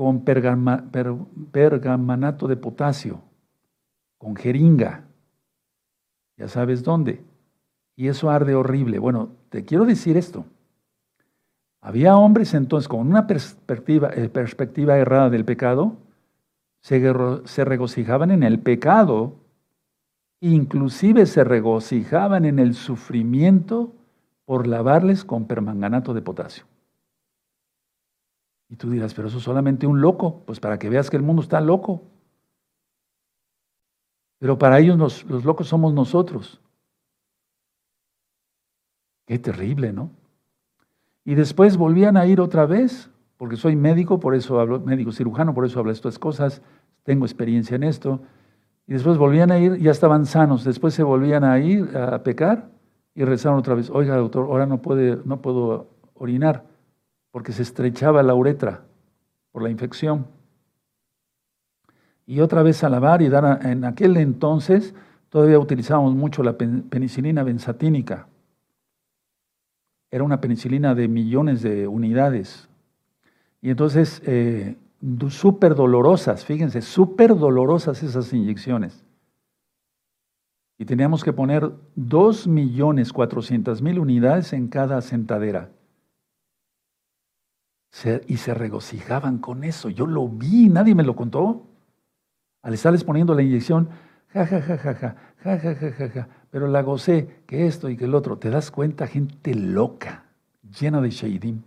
con pergamanato de potasio, con jeringa, ya sabes dónde. Y eso arde horrible. Bueno, te quiero decir esto. Había hombres entonces con una perspectiva, eh, errada del pecado, se, se regocijaban en el pecado, inclusive se regocijaban en el sufrimiento por lavarles con permanganato de potasio. Y tú dirás, pero eso es solamente un loco, pues para que veas que el mundo está loco. Pero para ellos los, locos somos nosotros. Qué terrible, ¿no? Y después volvían a ir otra vez, porque soy médico, por eso hablo, médico cirujano, por eso hablo estas cosas, tengo experiencia en esto. Y después volvían a ir, ya estaban sanos, después se volvían a ir a pecar y rezaron otra vez, oiga doctor, ahora no, puede, no puedo orinar porque se estrechaba la uretra por la infección. Y otra vez a lavar y dar, en aquel entonces todavía utilizábamos mucho la penicilina benzatínica. Era una penicilina de millones de unidades. Y entonces, eh, súper dolorosas, fíjense, súper dolorosas esas inyecciones y teníamos que poner 2.400.000 unidades en cada sentadera. Y se regocijaban con eso. Yo lo vi, nadie me lo contó. Al estarles poniendo la inyección, ja, ja, ja, ja, ja, ja, ja, ja, ja, ja, pero la gocé, que esto y que el otro. Te das cuenta, gente loca, llena de sheidim.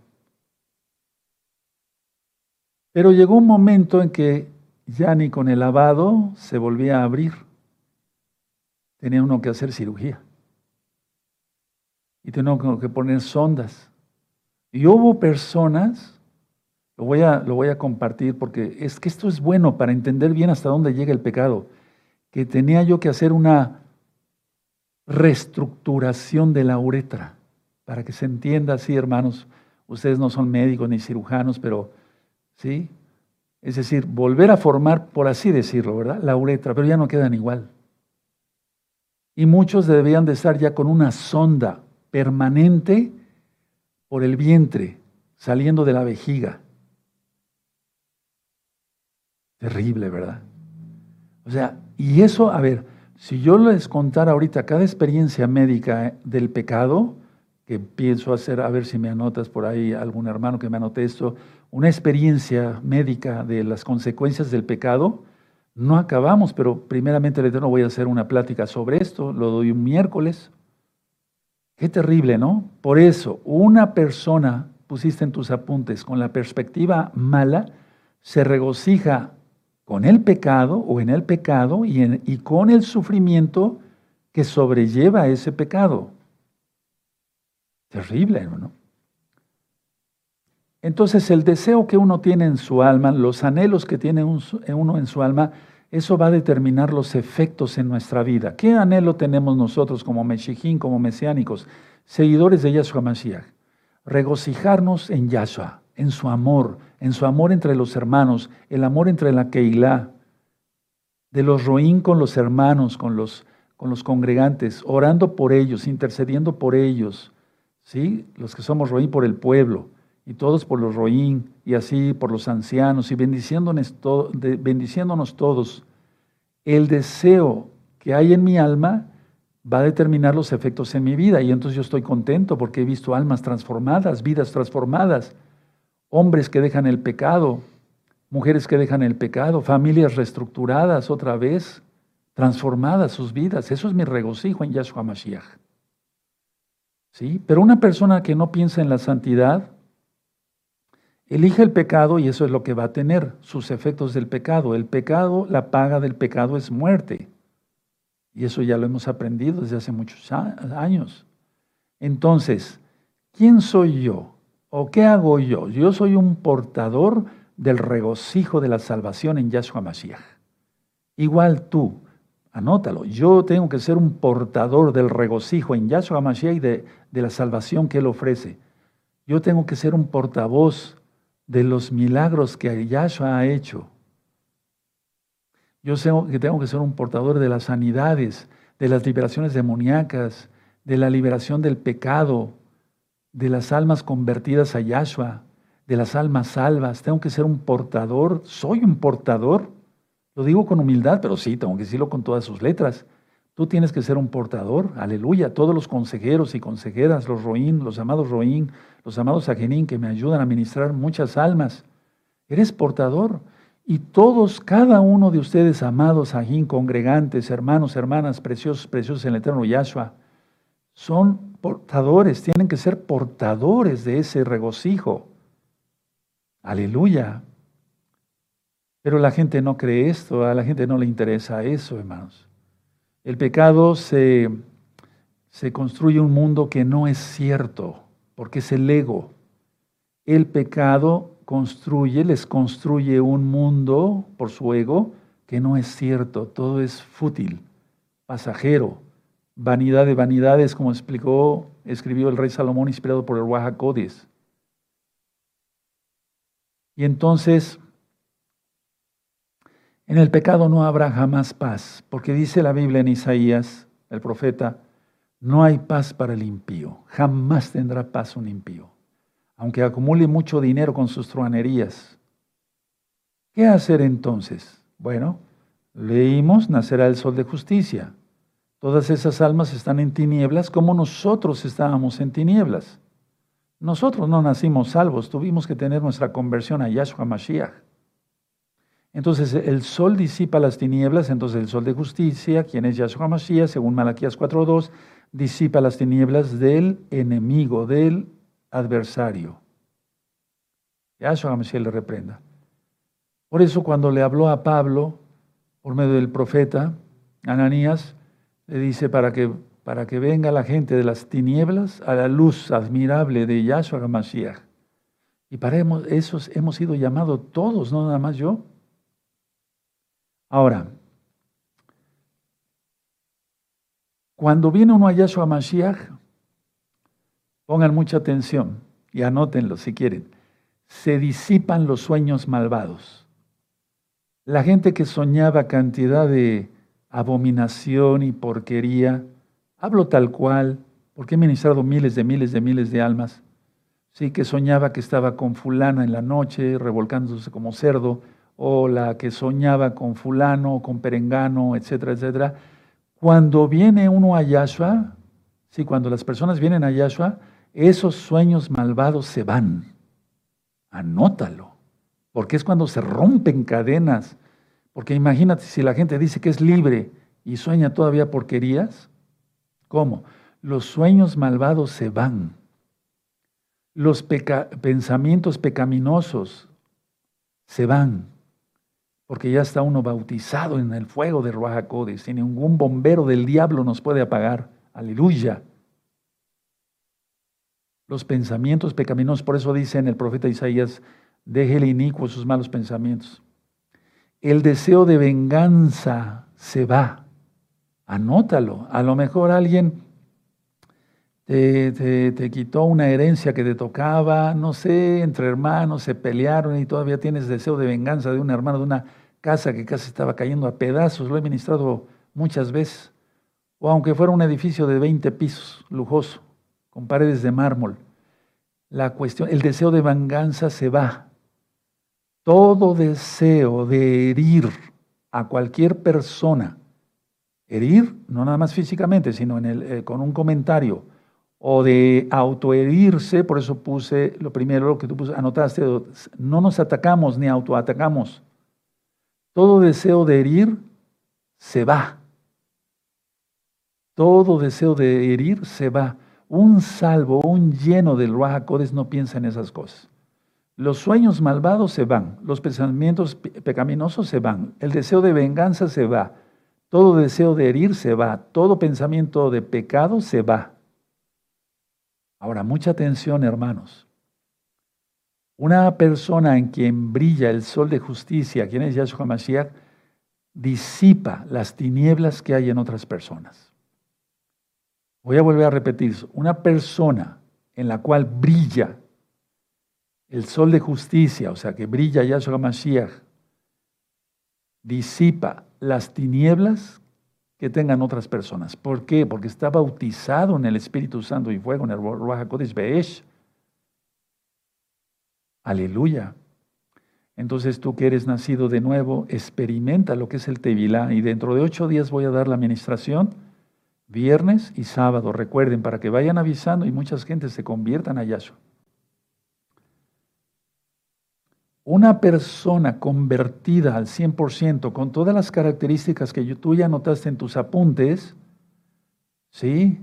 Pero llegó un momento en que ya ni con el lavado se volvía a abrir tenía uno que hacer cirugía. Y tenía uno que poner sondas. Y hubo personas, lo voy, a, lo voy a compartir porque es que esto es bueno para entender bien hasta dónde llega el pecado, que tenía yo que hacer una reestructuración de la uretra, para que se entienda así, hermanos. Ustedes no son médicos ni cirujanos, pero sí, es decir, volver a formar, por así decirlo, ¿verdad? La uretra, pero ya no quedan igual. Y muchos debían de estar ya con una sonda permanente por el vientre, saliendo de la vejiga. Terrible, ¿verdad? O sea, y eso, a ver, si yo les contara ahorita cada experiencia médica del pecado, que pienso hacer, a ver si me anotas por ahí algún hermano que me anote esto, una experiencia médica de las consecuencias del pecado, no acabamos, pero primeramente el Eterno voy a hacer una plática sobre esto, lo doy un miércoles. Qué terrible, ¿no? Por eso, una persona, pusiste en tus apuntes, con la perspectiva mala, se regocija con el pecado o en el pecado y, con el sufrimiento que sobrelleva ese pecado. Terrible, ¿no? Entonces el deseo que uno tiene en su alma, los anhelos que tiene uno en su alma, eso va a determinar los efectos en nuestra vida. ¿Qué anhelo tenemos nosotros como Meshijín, como mesiánicos, seguidores de Yahshua Mashiach? Regocijarnos en Yahshua, en su amor, en su amor entre los hermanos, el amor entre la Keilah, de los roín con los hermanos, con los, con los congregantes, orando por ellos, intercediendo por ellos, ¿sí? los que somos roín por el pueblo y todos por los roín, y así por los ancianos, y bendiciéndonos, bendiciéndonos todos. El deseo que hay en mi alma va a determinar los efectos en mi vida, y entonces yo estoy contento porque he visto almas transformadas, vidas transformadas. Hombres que dejan el pecado, mujeres que dejan el pecado, familias reestructuradas otra vez, transformadas sus vidas. Eso es mi regocijo en Yahshua Mashiach. ¿Sí? Pero una persona que no piensa en la santidad, elige el pecado y eso es lo que va a tener, sus efectos del pecado. El pecado, la paga del pecado es muerte. Y eso ya lo hemos aprendido desde hace muchos años. Entonces, ¿quién soy yo? ¿O qué hago yo? Yo soy un portador del regocijo de la salvación en Yahshua Mashiach. Igual tú, anótalo, yo tengo que ser un portador del regocijo en Yahshua Mashiach y de, de la salvación que Él ofrece. Yo tengo que ser un portavoz de los milagros que Yahshua ha hecho. Yo sé que tengo que ser un portador de las sanidades, de las liberaciones demoníacas, de la liberación del pecado, de las almas convertidas a Yahshua, de las almas salvas. Tengo que ser un portador. Soy un portador. Lo digo con humildad, pero sí, tengo que decirlo con todas sus letras. Tú tienes que ser un portador, aleluya. Todos los consejeros y consejeras, los roín, los amados roín, los amados ajenín que me ayudan a ministrar muchas almas. Eres portador. Y todos, cada uno de ustedes, amados ajín, congregantes, hermanos, hermanas, preciosos, preciosos en el eterno Yahshua, son portadores, tienen que ser portadores de ese regocijo. Aleluya. Pero la gente no cree esto, a la gente no le interesa eso, hermanos. El pecado se, se construye un mundo que no es cierto, porque es el ego. El pecado construye, les construye un mundo por su ego que no es cierto, todo es fútil, pasajero, vanidad de vanidades, como explicó, escribió el rey Salomón inspirado por el Wahakodis. Y entonces, en el pecado no habrá jamás paz, porque dice la Biblia en Isaías, el profeta, no hay paz para el impío, jamás tendrá paz un impío aunque acumule mucho dinero con sus truanerías. ¿Qué hacer entonces? Bueno, leímos, nacerá el sol de justicia. Todas esas almas están en tinieblas como nosotros estábamos en tinieblas. Nosotros no nacimos salvos, tuvimos que tener nuestra conversión a Yahshua Mashiach. Entonces el sol disipa las tinieblas, entonces el sol de justicia, quien es Yahshua Mashiach, según Malaquías 4.2, disipa las tinieblas del enemigo, del adversario. Yahshua Mashiach le reprenda. Por eso cuando le habló a Pablo, por medio del profeta Ananías, le dice para que, para que venga la gente de las tinieblas a la luz admirable de Yahshua Mashiach. Y para eso hemos sido llamados todos, no nada más yo. Ahora, cuando viene uno a Yahshua Mashiach, Pongan mucha atención y anótenlo si quieren. Se disipan los sueños malvados. La gente que soñaba cantidad de abominación y porquería, hablo tal cual, porque he ministrado miles de miles de miles de almas, sí, que soñaba que estaba con fulana en la noche, revolcándose como cerdo, o la que soñaba con fulano, con perengano, etcétera, etcétera. Cuando viene uno a Yahshua, sí, cuando las personas vienen a Yahshua, esos sueños malvados se van. Anótalo, porque es cuando se rompen cadenas. Porque imagínate si la gente dice que es libre y sueña todavía porquerías. ¿Cómo? Los sueños malvados se van. Los pensamientos pecaminosos se van. Porque ya está uno bautizado en el fuego de Ruajacodes. Y ningún bombero del diablo nos puede apagar. Aleluya los pensamientos pecaminosos. Por eso dice en el profeta Isaías, déjele inicuo sus malos pensamientos. El deseo de venganza se va. Anótalo. A lo mejor alguien te, te, quitó una herencia que te tocaba, no sé, entre hermanos se pelearon y todavía tienes deseo de venganza de un hermano, de una casa que casi estaba cayendo a pedazos. Lo he ministrado muchas veces. O aunque fuera un edificio de 20 pisos, lujoso con paredes de mármol. La cuestión, el deseo de venganza se va. Todo deseo de herir a cualquier persona, herir no nada más físicamente, sino eh, con un comentario o de autoherirse, por eso puse lo primero lo que tú anotaste, no nos atacamos ni autoatacamos. Todo deseo de herir se va. Todo deseo de herir se va. Un salvo, un lleno del Ruajacodes no piensa en esas cosas. Los sueños malvados se van, los pensamientos pecaminosos se van, el deseo de venganza se va, todo deseo de herir se va, todo pensamiento de pecado se va. Ahora, mucha atención, hermanos. Una persona en quien brilla el sol de justicia, quien es Yahshua Mashiach, disipa las tinieblas que hay en otras personas. Voy a volver a repetir Una persona en la cual brilla el sol de justicia, o sea, que brilla Yahshua Mashiach, disipa las tinieblas que tengan otras personas. ¿Por qué? Porque está bautizado en el Espíritu Santo y fuego, en el Ruach HaKodesh Be'esh. Aleluya. Entonces tú que eres nacido de nuevo, experimenta lo que es el Tevilá y dentro de ocho días voy a dar la administración, viernes y sábado. Recuerden, para que vayan avisando y muchas gentes se conviertan a Yahshua. Una persona convertida al 100% con todas las características que tú ya notaste en tus apuntes, ¿sí?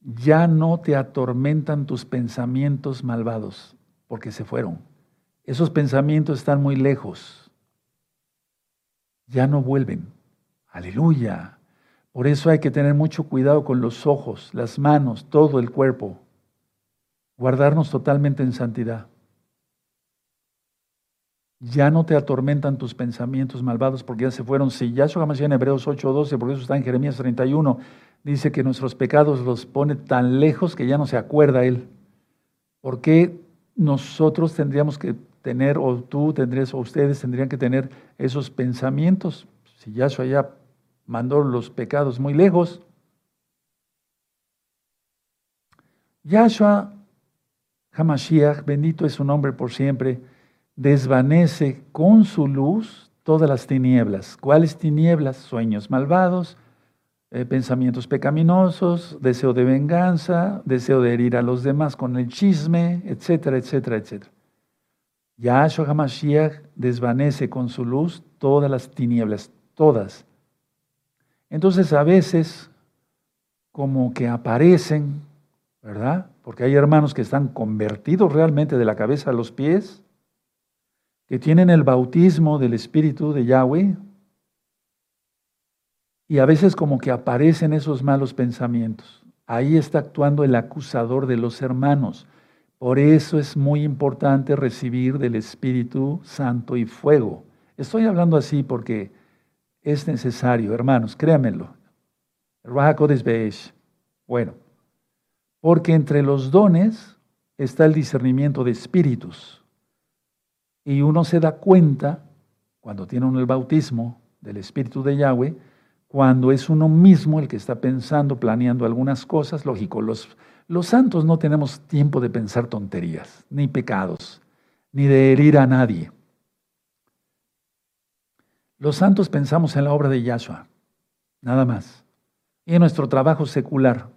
Ya no te atormentan tus pensamientos malvados, porque se fueron. Esos pensamientos están muy lejos. Ya no vuelven. Aleluya. Por eso hay que tener mucho cuidado con los ojos, las manos, todo el cuerpo. Guardarnos totalmente en santidad. Ya no te atormentan tus pensamientos malvados porque ya se fueron. Si Yahshua HaMashiach en Hebreos 8:12, porque eso está en Jeremías 31, dice que nuestros pecados los pone tan lejos que ya no se acuerda Él. ¿Por qué nosotros tendríamos que tener, o tú tendrías, o ustedes tendrían que tener esos pensamientos? Si Yahshua ya mandó los pecados muy lejos. Yahshua HaMashiach, bendito es su nombre por siempre, desvanece con su luz todas las tinieblas. ¿Cuáles tinieblas? Sueños malvados, eh, pensamientos pecaminosos, deseo de venganza, deseo de herir a los demás con el chisme, etcétera, etcétera, etcétera. Yahshua HaMashiach desvanece con su luz todas las tinieblas, todas. Entonces a veces como que aparecen, ¿verdad? Porque hay hermanos que están convertidos realmente de la cabeza a los pies, que tienen el bautismo del Espíritu de Yahweh y a veces como que aparecen esos malos pensamientos. Ahí está actuando el acusador de los hermanos. Por eso es muy importante recibir del Espíritu Santo y fuego. Estoy hablando así porque es necesario, hermanos, créanmelo. Bueno, porque entre los dones está el discernimiento de espíritus. Y uno se da cuenta, cuando tiene uno el bautismo del Espíritu de Yahweh, cuando es uno mismo el que está pensando, planeando algunas cosas, lógico, los, los santos no tenemos tiempo de pensar tonterías, ni pecados, ni de herir a nadie. Los santos pensamos en la obra de Yahshua, nada más, y en nuestro trabajo secular,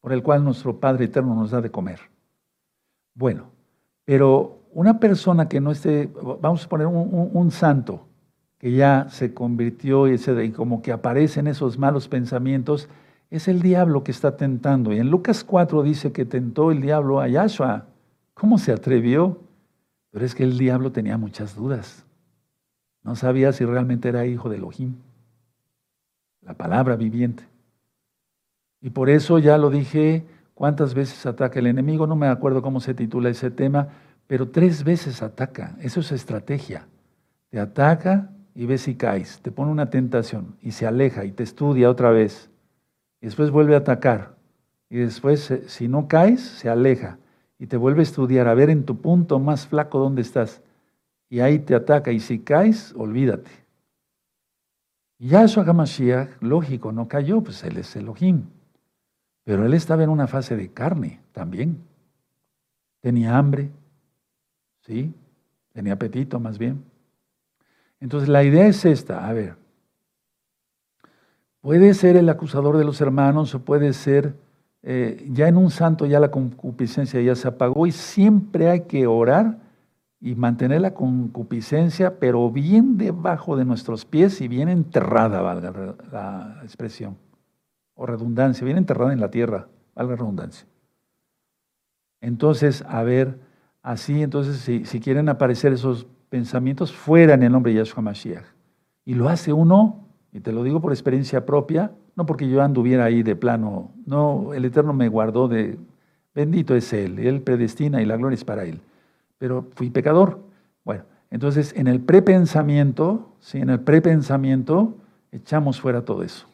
por el cual nuestro Padre Eterno nos da de comer. Bueno, pero una persona que no esté, vamos a poner un, santo, que ya se convirtió y, y, como que aparecen esos malos pensamientos, es el diablo que está tentando. Y en Lucas 4 dice que tentó el diablo a Yahshua. ¿Cómo se atrevió? Pero es que el diablo tenía muchas dudas. No sabía si realmente era hijo de Elohim, la palabra viviente. Y por eso ya lo dije, cuántas veces ataca el enemigo, no me acuerdo cómo se titula ese tema, pero tres veces ataca. Eso es estrategia. Te ataca y ves si caes. Te pone una tentación y se aleja y te estudia otra vez. Y después vuelve a atacar. Y después, eh, si no caes, se aleja y te vuelve a estudiar, a ver en tu punto más flaco dónde estás. Y ahí te ataca. Y si caes, olvídate. Yahshua HaMashiach, lógico, no cayó, pues él es Elohim. Pero él estaba en una fase de carne también. Tenía hambre, ¿Sí? Tenía apetito más bien. Entonces la idea es esta, a ver, puede ser el acusador de los hermanos o puede ser eh, ya en un santo ya la concupiscencia ya se apagó y siempre hay que orar y mantener la concupiscencia, pero bien debajo de nuestros pies y bien enterrada, valga la expresión, o redundancia, bien enterrada en la tierra, valga redundancia. Entonces, a ver, así, entonces, si, quieren aparecer esos pensamientos, fuera en el nombre de Yahshua Mashiach. Y lo hace uno, y te lo digo por experiencia propia, no porque yo anduviera ahí de plano, no, el Eterno me guardó de, bendito es Él, Él predestina y la gloria es para Él. Pero fui pecador. Bueno, entonces en el prepensamiento, ¿sí? en el prepensamiento, echamos fuera todo eso.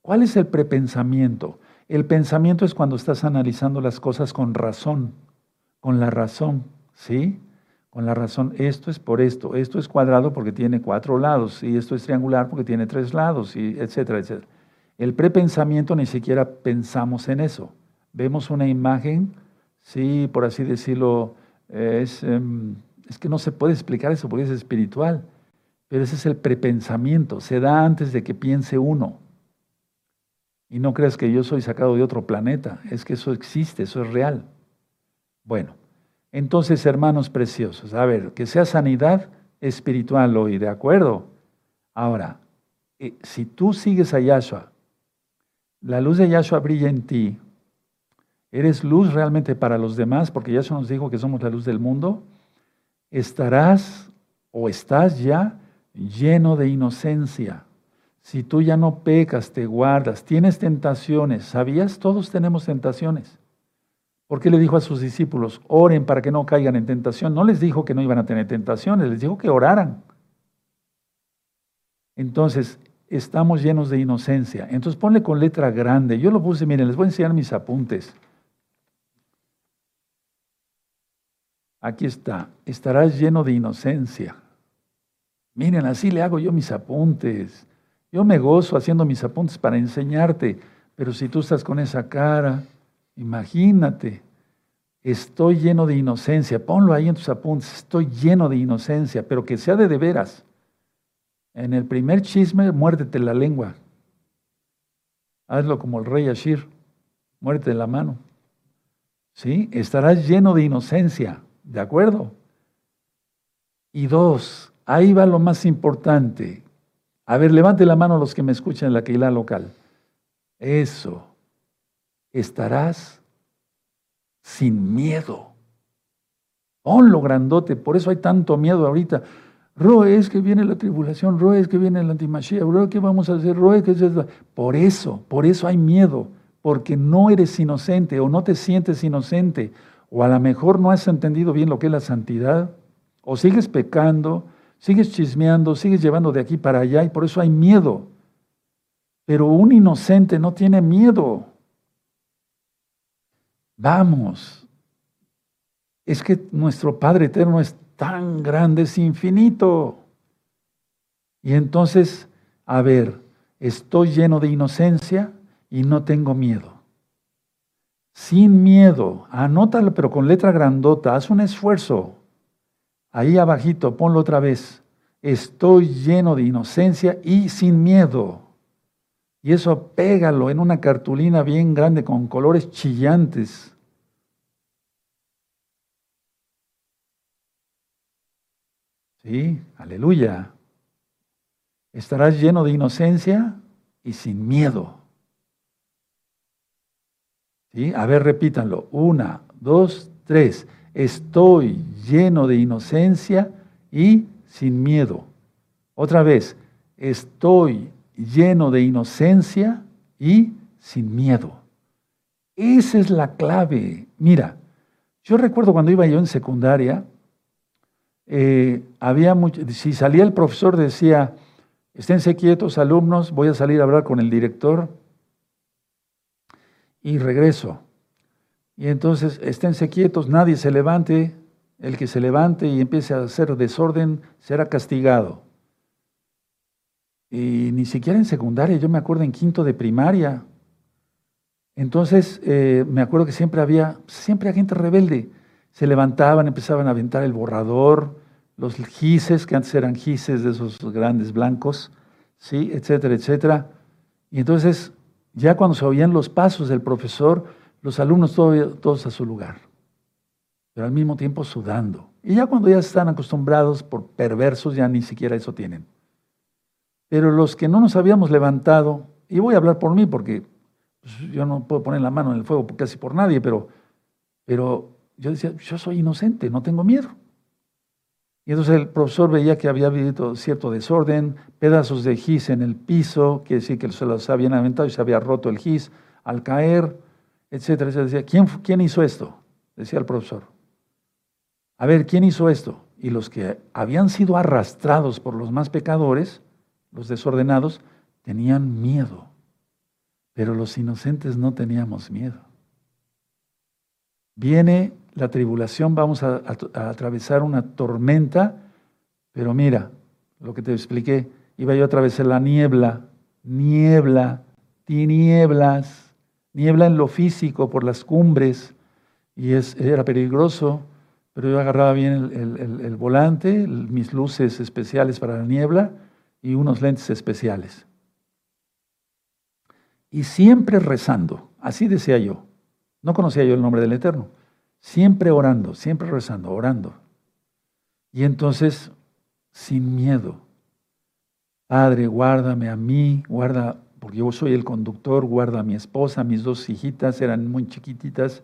¿Cuál es el prepensamiento? El pensamiento es cuando estás analizando las cosas con razón, con la razón, ¿sí? Con la razón, esto es por esto, esto es cuadrado porque tiene cuatro lados, y esto es triangular porque tiene tres lados, y etcétera, etcétera. El prepensamiento ni siquiera pensamos en eso. Vemos una imagen, sí, por así decirlo, es, em, es que no se puede explicar eso porque es espiritual, pero ese es el prepensamiento, se da antes de que piense uno. Y no creas que yo soy sacado de otro planeta, es que eso existe, eso es real. Bueno, entonces, hermanos preciosos, a ver, que sea sanidad espiritual hoy, ¿de acuerdo? Ahora, eh, si tú sigues a Yahshua, la luz de Yahshua brilla en ti, eres luz realmente para los demás, porque Yahshua nos dijo que somos la luz del mundo, estarás o estás ya lleno de inocencia. Si tú ya no pecas, te guardas, tienes tentaciones, ¿sabías? Todos tenemos tentaciones. ¿Por qué le dijo a sus discípulos, oren para que no caigan en tentación? No les dijo que no iban a tener tentaciones, les dijo que oraran. Entonces, estamos llenos de inocencia. Entonces, ponle con letra grande. Yo lo puse, miren, les voy a enseñar mis apuntes. Aquí está, estarás lleno de inocencia. Miren, así le hago yo mis apuntes. Yo me gozo haciendo mis apuntes para enseñarte, pero si tú estás con esa cara, Imagínate, estoy lleno de inocencia. Ponlo ahí en tus apuntes, estoy lleno de inocencia, pero que sea de de veras. En el primer chisme, muérdete la lengua. Hazlo como el rey Ashir, muérdete la mano. ¿Sí? Estarás lleno de inocencia, ¿de acuerdo? Y dos, ahí va lo más importante. A ver, levante la mano los que me escuchan en la Keilah local. Eso estarás sin miedo. Ponlo grandote, por eso hay tanto miedo ahorita. Roe, es que viene la tribulación, Roe, es que viene el antimachía, Roe, ¿qué vamos a hacer? Roe, ¿qué es? Por eso, por eso hay miedo, porque no eres inocente o no te sientes inocente, o a lo mejor no has entendido bien lo que es la santidad, o sigues pecando, sigues chismeando, sigues llevando de aquí para allá y por eso hay miedo. Pero un inocente no tiene miedo. Vamos. Es que nuestro Padre Eterno es tan grande, es infinito. Y entonces, a ver, estoy lleno de inocencia y no tengo miedo. Sin miedo, anótalo, pero con letra grandota, haz un esfuerzo. Ahí abajito, ponlo otra vez. Estoy lleno de inocencia y sin miedo. Y eso pégalo en una cartulina bien grande con colores chillantes. Sí, aleluya. Estarás lleno de inocencia y sin miedo. ¿Sí? A ver, repítanlo. Una, dos, tres. Estoy lleno de inocencia y sin miedo. Otra vez, estoy lleno de inocencia y sin miedo. Esa es la clave. Mira, yo recuerdo cuando iba yo en secundaria, eh, había si salía el profesor decía, esténse quietos alumnos, voy a salir a hablar con el director y regreso. Y entonces esténse quietos, nadie se levante, el que se levante y empiece a hacer desorden será castigado. Y ni siquiera en secundaria, yo me acuerdo en quinto de primaria. Entonces eh, me acuerdo que siempre había, siempre había gente rebelde se levantaban, empezaban a aventar el borrador, los gises, que antes eran gises de esos grandes blancos, ¿sí? etcétera, etcétera. Y entonces ya cuando se oían los pasos del profesor, los alumnos todos a su lugar, pero al mismo tiempo sudando. Y ya cuando ya están acostumbrados por perversos, ya ni siquiera eso tienen. Pero los que no nos habíamos levantado, y voy a hablar por mí porque pues, yo no puedo poner la mano en el fuego casi por nadie, pero, pero yo decía, yo soy inocente, no tengo miedo. Y entonces el profesor veía que había habido cierto desorden, pedazos de gis en el piso, que decir que se los habían aventado y se había roto el gis al caer, etcétera, etcétera. Decía, ¿quién, ¿quién hizo esto? Decía el profesor. A ver, ¿quién hizo esto? Y los que habían sido arrastrados por los más pecadores, los desordenados, tenían miedo. Pero los inocentes no teníamos miedo. Viene la tribulación, vamos a, atravesar una tormenta, pero mira, lo que te expliqué, iba yo a atravesar la niebla, niebla, tinieblas, niebla en lo físico por las cumbres, y era peligroso, pero yo agarraba bien el, volante, mis luces especiales para la niebla y unos lentes especiales. Y siempre rezando, así decía yo. No conocía yo el nombre del Eterno. Siempre orando, siempre rezando, orando. Y entonces, sin miedo, Padre, guárdame a mí, guarda, porque yo soy el conductor, guarda a mi esposa, mis dos hijitas eran muy chiquititas,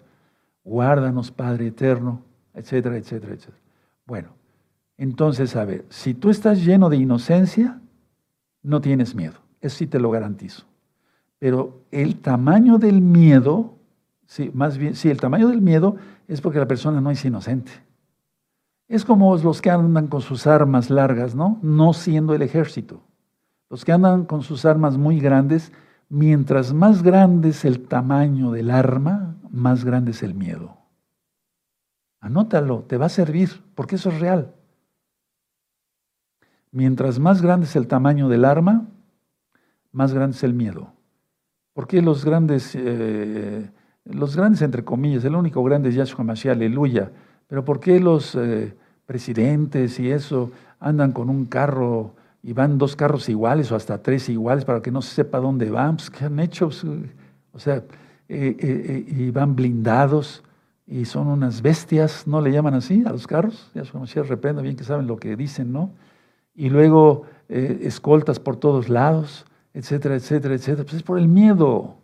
guárdanos, Padre eterno, etcétera, etcétera, etcétera. Bueno, entonces, a ver, si tú estás lleno de inocencia, no tienes miedo, eso sí te lo garantizo. Pero el tamaño del miedo, sí, más bien, sí, el tamaño del miedo es porque la persona no es inocente. Es como los que andan con sus armas largas, ¿no? No siendo el ejército. Los que andan con sus armas muy grandes, mientras más grande es el tamaño del arma, más grande es el miedo. Anótalo, te va a servir, porque eso es real. Mientras más grande es el tamaño del arma, más grande es el miedo. ¿Por qué los grandes eh, los grandes entre comillas, el único grande es Yahshua Mashiach, aleluya, pero ¿por qué los eh, presidentes y eso andan con un carro y van dos carros iguales o hasta tres iguales para que no se sepa dónde van? Pues, ¿Qué han hecho? Pues, o sea, eh, eh, y van blindados y son unas bestias, ¿no le llaman así a los carros? Yahshua Mashiach reprenda bien que saben lo que dicen, ¿no? Y luego escoltas por todos lados, etcétera, etcétera, etcétera. Pues es por el miedo.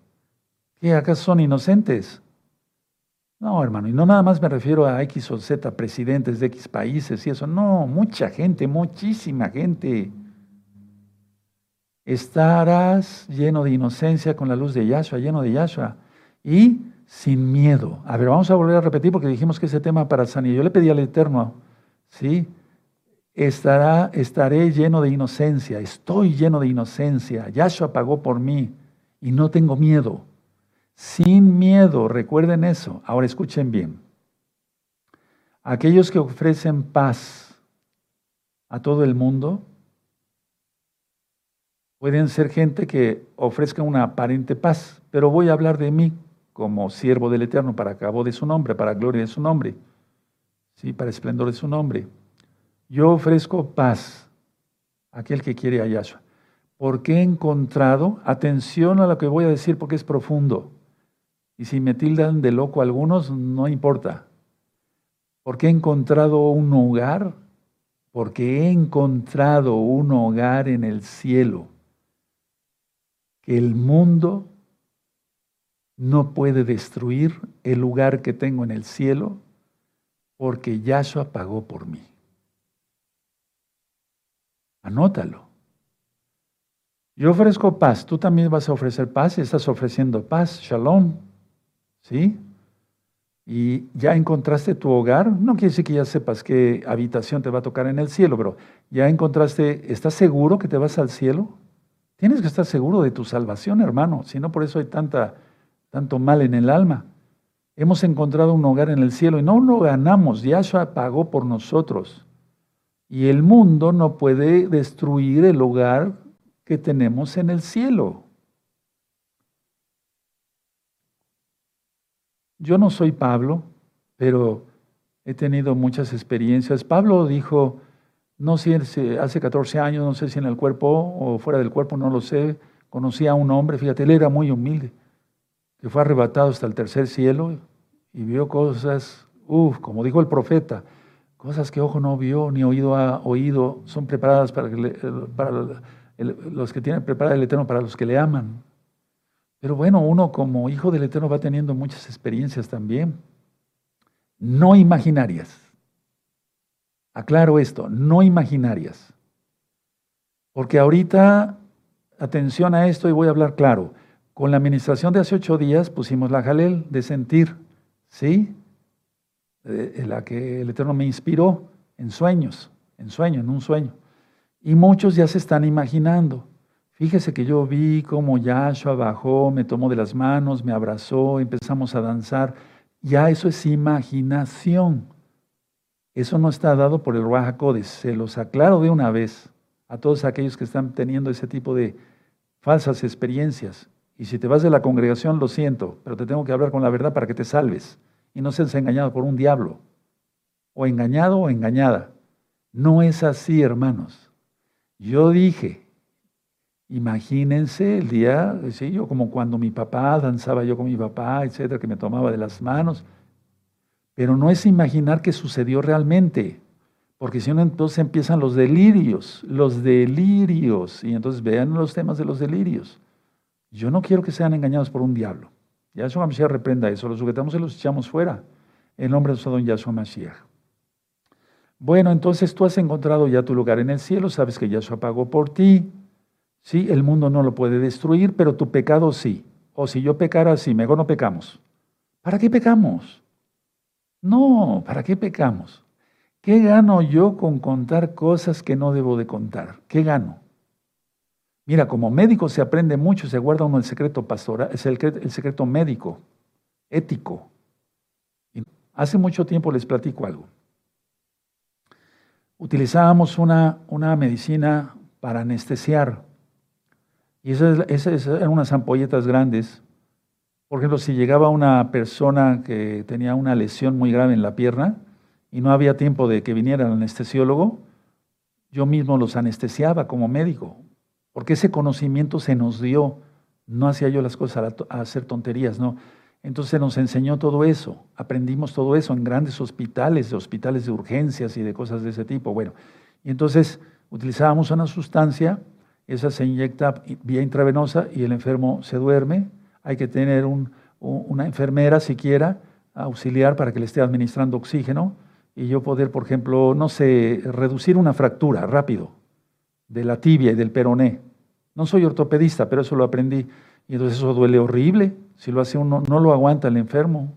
¿Qué acaso son inocentes? No, hermano, y no nada más me refiero a X o Z presidentes de X países y eso, no, mucha gente, muchísima gente. Estarás lleno de inocencia con la luz de Yahshua, lleno de Yahshua, y sin miedo. A ver, vamos a volver a repetir porque dijimos que ese tema para Sanidad. Yo le pedí al Eterno, ¿sí? Estará, estaré lleno de inocencia, estoy lleno de inocencia. Yahshua pagó por mí y no tengo miedo. Sin miedo, recuerden eso. Ahora escuchen bien. Aquellos que ofrecen paz a todo el mundo pueden ser gente que ofrezca una aparente paz, pero voy a hablar de mí como siervo del Eterno para cabo de su nombre, para gloria de su nombre, sí, para esplendor de su nombre. Yo ofrezco paz a aquel que quiere a Yahshua. Porque he encontrado, atención a lo que voy a decir porque es profundo. Y si me tildan de loco algunos, no importa. Porque he encontrado un hogar, porque he encontrado un hogar en el cielo que el mundo no puede destruir el lugar que tengo en el cielo porque Yahshua pagó por mí. Anótalo. Yo ofrezco paz, tú también vas a ofrecer paz y estás ofreciendo paz, shalom. ¿Sí? Y ya encontraste tu hogar, no quiere decir que ya sepas qué habitación te va a tocar en el cielo, pero ya encontraste, ¿estás seguro que te vas al cielo? Tienes que estar seguro de tu salvación, hermano, si no por eso hay tanta, tanto mal en el alma. Hemos encontrado un hogar en el cielo y no lo ganamos, Yahshua pagó por nosotros. Y el mundo no puede destruir el hogar que tenemos en el cielo. Yo no soy Pablo, pero he tenido muchas experiencias. Pablo dijo, no sé, hace 14 años, no sé si en el cuerpo o fuera del cuerpo, no lo sé, Conocí a un hombre, fíjate, él era muy humilde, que fue arrebatado hasta el tercer cielo y vio cosas, uff, como dijo el profeta, cosas que ojo no vio ni oído ha oído, son preparadas para, para los que tienen preparado el Eterno, para los que le aman. Pero bueno, uno como hijo del Eterno va teniendo muchas experiencias también, no imaginarias. Aclaro esto, no imaginarias. Porque ahorita atención a esto y voy a hablar claro. Con la administración de hace ocho días pusimos la jalel de sentir, ¿sí? La que el Eterno me inspiró en sueños, en sueño, en un sueño. Y muchos ya se están imaginando. Fíjese que yo vi cómo Yahshua bajó, me tomó de las manos, me abrazó, empezamos a danzar. Ya eso es imaginación. Eso no está dado por el Ruach Se los aclaro de una vez a todos aquellos que están teniendo ese tipo de falsas experiencias. Y si te vas de la congregación, lo siento, pero te tengo que hablar con la verdad para que te salves y no seas engañado por un diablo, o engañado o engañada. No es así, hermanos. Yo dije, imagínense el día, sí, yo como cuando mi papá danzaba yo con mi papá, etcétera, que me tomaba de las manos, pero no es imaginar que sucedió realmente. Porque si no, entonces empiezan los delirios, los delirios. Y entonces vean los temas de los delirios. Yo no quiero que sean engañados por un diablo. Yahshua Mashiach reprenda eso. Los sujetamos y los echamos fuera. En nombre de don Yahshua Mashiach. Bueno, entonces tú has encontrado ya tu lugar en el cielo. Sabes que Yahshua pagó por ti. Sí, el mundo no lo puede destruir, pero tu pecado sí. O si yo pecara, sí, mejor no pecamos. ¿Para qué pecamos? No, ¿para qué pecamos? ¿Qué gano yo con contar cosas que no debo de contar? ¿Qué gano? Mira, como médico se aprende mucho, se guarda uno el secreto pastoral, es el, secreto médico, ético. Hace mucho tiempo les platico algo. Utilizábamos una, una medicina para anestesiar. Y esas, esas eran unas ampolletas grandes. Por ejemplo, si llegaba una persona que tenía una lesión muy grave en la pierna, y no había tiempo de que viniera el anestesiólogo, yo mismo los anestesiaba como médico, porque ese conocimiento se nos dio. No hacía yo las cosas a, hacer tonterías, no. Entonces nos enseñó todo eso, aprendimos todo eso en grandes hospitales, hospitales de urgencias y de cosas de ese tipo. Bueno, y entonces utilizábamos una sustancia, esa se inyecta vía intravenosa y el enfermo se duerme. Hay que tener una enfermera siquiera auxiliar para que le esté administrando oxígeno y yo poder, por ejemplo, no sé, reducir una fractura rápido de la tibia y del peroné. No soy ortopedista, pero eso lo aprendí. Y entonces eso duele horrible. Si lo hace uno, no lo aguanta el enfermo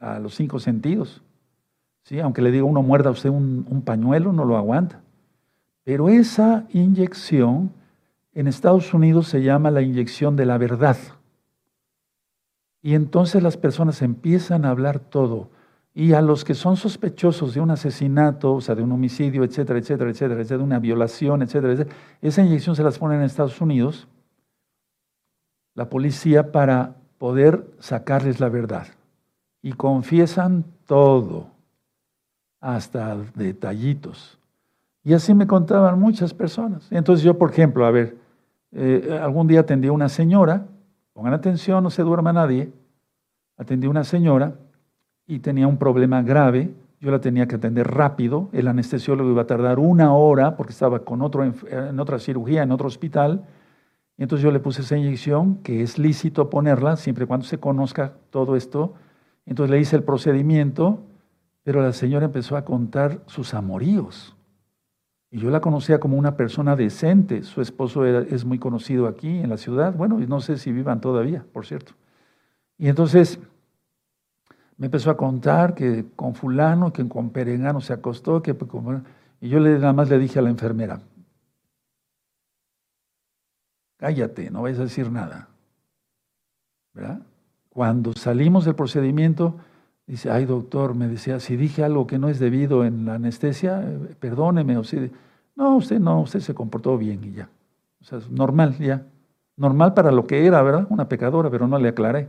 a los cinco sentidos. ¿Sí? Aunque le diga uno muerda a usted un, un pañuelo, no lo aguanta. Pero esa inyección en Estados Unidos se llama la inyección de la verdad. Y entonces las personas empiezan a hablar todo y a los que son sospechosos de un asesinato, o sea, de un homicidio, etcétera, etcétera, etcétera, de una violación, etcétera, etcétera, esa inyección se las ponen en Estados Unidos, la policía, para poder sacarles la verdad. Y confiesan todo, hasta detallitos. Y así me contaban muchas personas. Entonces yo, por ejemplo, a ver, eh, algún día atendí a una señora, pongan atención, no se duerma nadie, atendí a una señora y tenía un problema grave. Yo la tenía que atender rápido. El anestesiólogo iba a tardar una hora porque estaba con otro, en otra cirugía, en otro hospital. Entonces yo le puse esa inyección, que es lícito ponerla siempre y cuando se conozca todo esto. Entonces le hice el procedimiento, pero la señora empezó a contar sus amoríos. Y yo la conocía como una persona decente. Su esposo es muy conocido aquí en la ciudad. Bueno, no sé si vivan todavía, por cierto. Y entonces me empezó a contar que con fulano, que con perengano se acostó, que pues, y yo le, nada más le dije a la enfermera, cállate, no vayas a decir nada. Cuando salimos del procedimiento, dice, ay doctor, me decía, si dije algo que no es debido en la anestesia, perdóneme. O si, no, usted no, usted se comportó bien y ya. O sea, es normal ya. Normal para lo que era, ¿verdad? Una pecadora, pero no le aclaré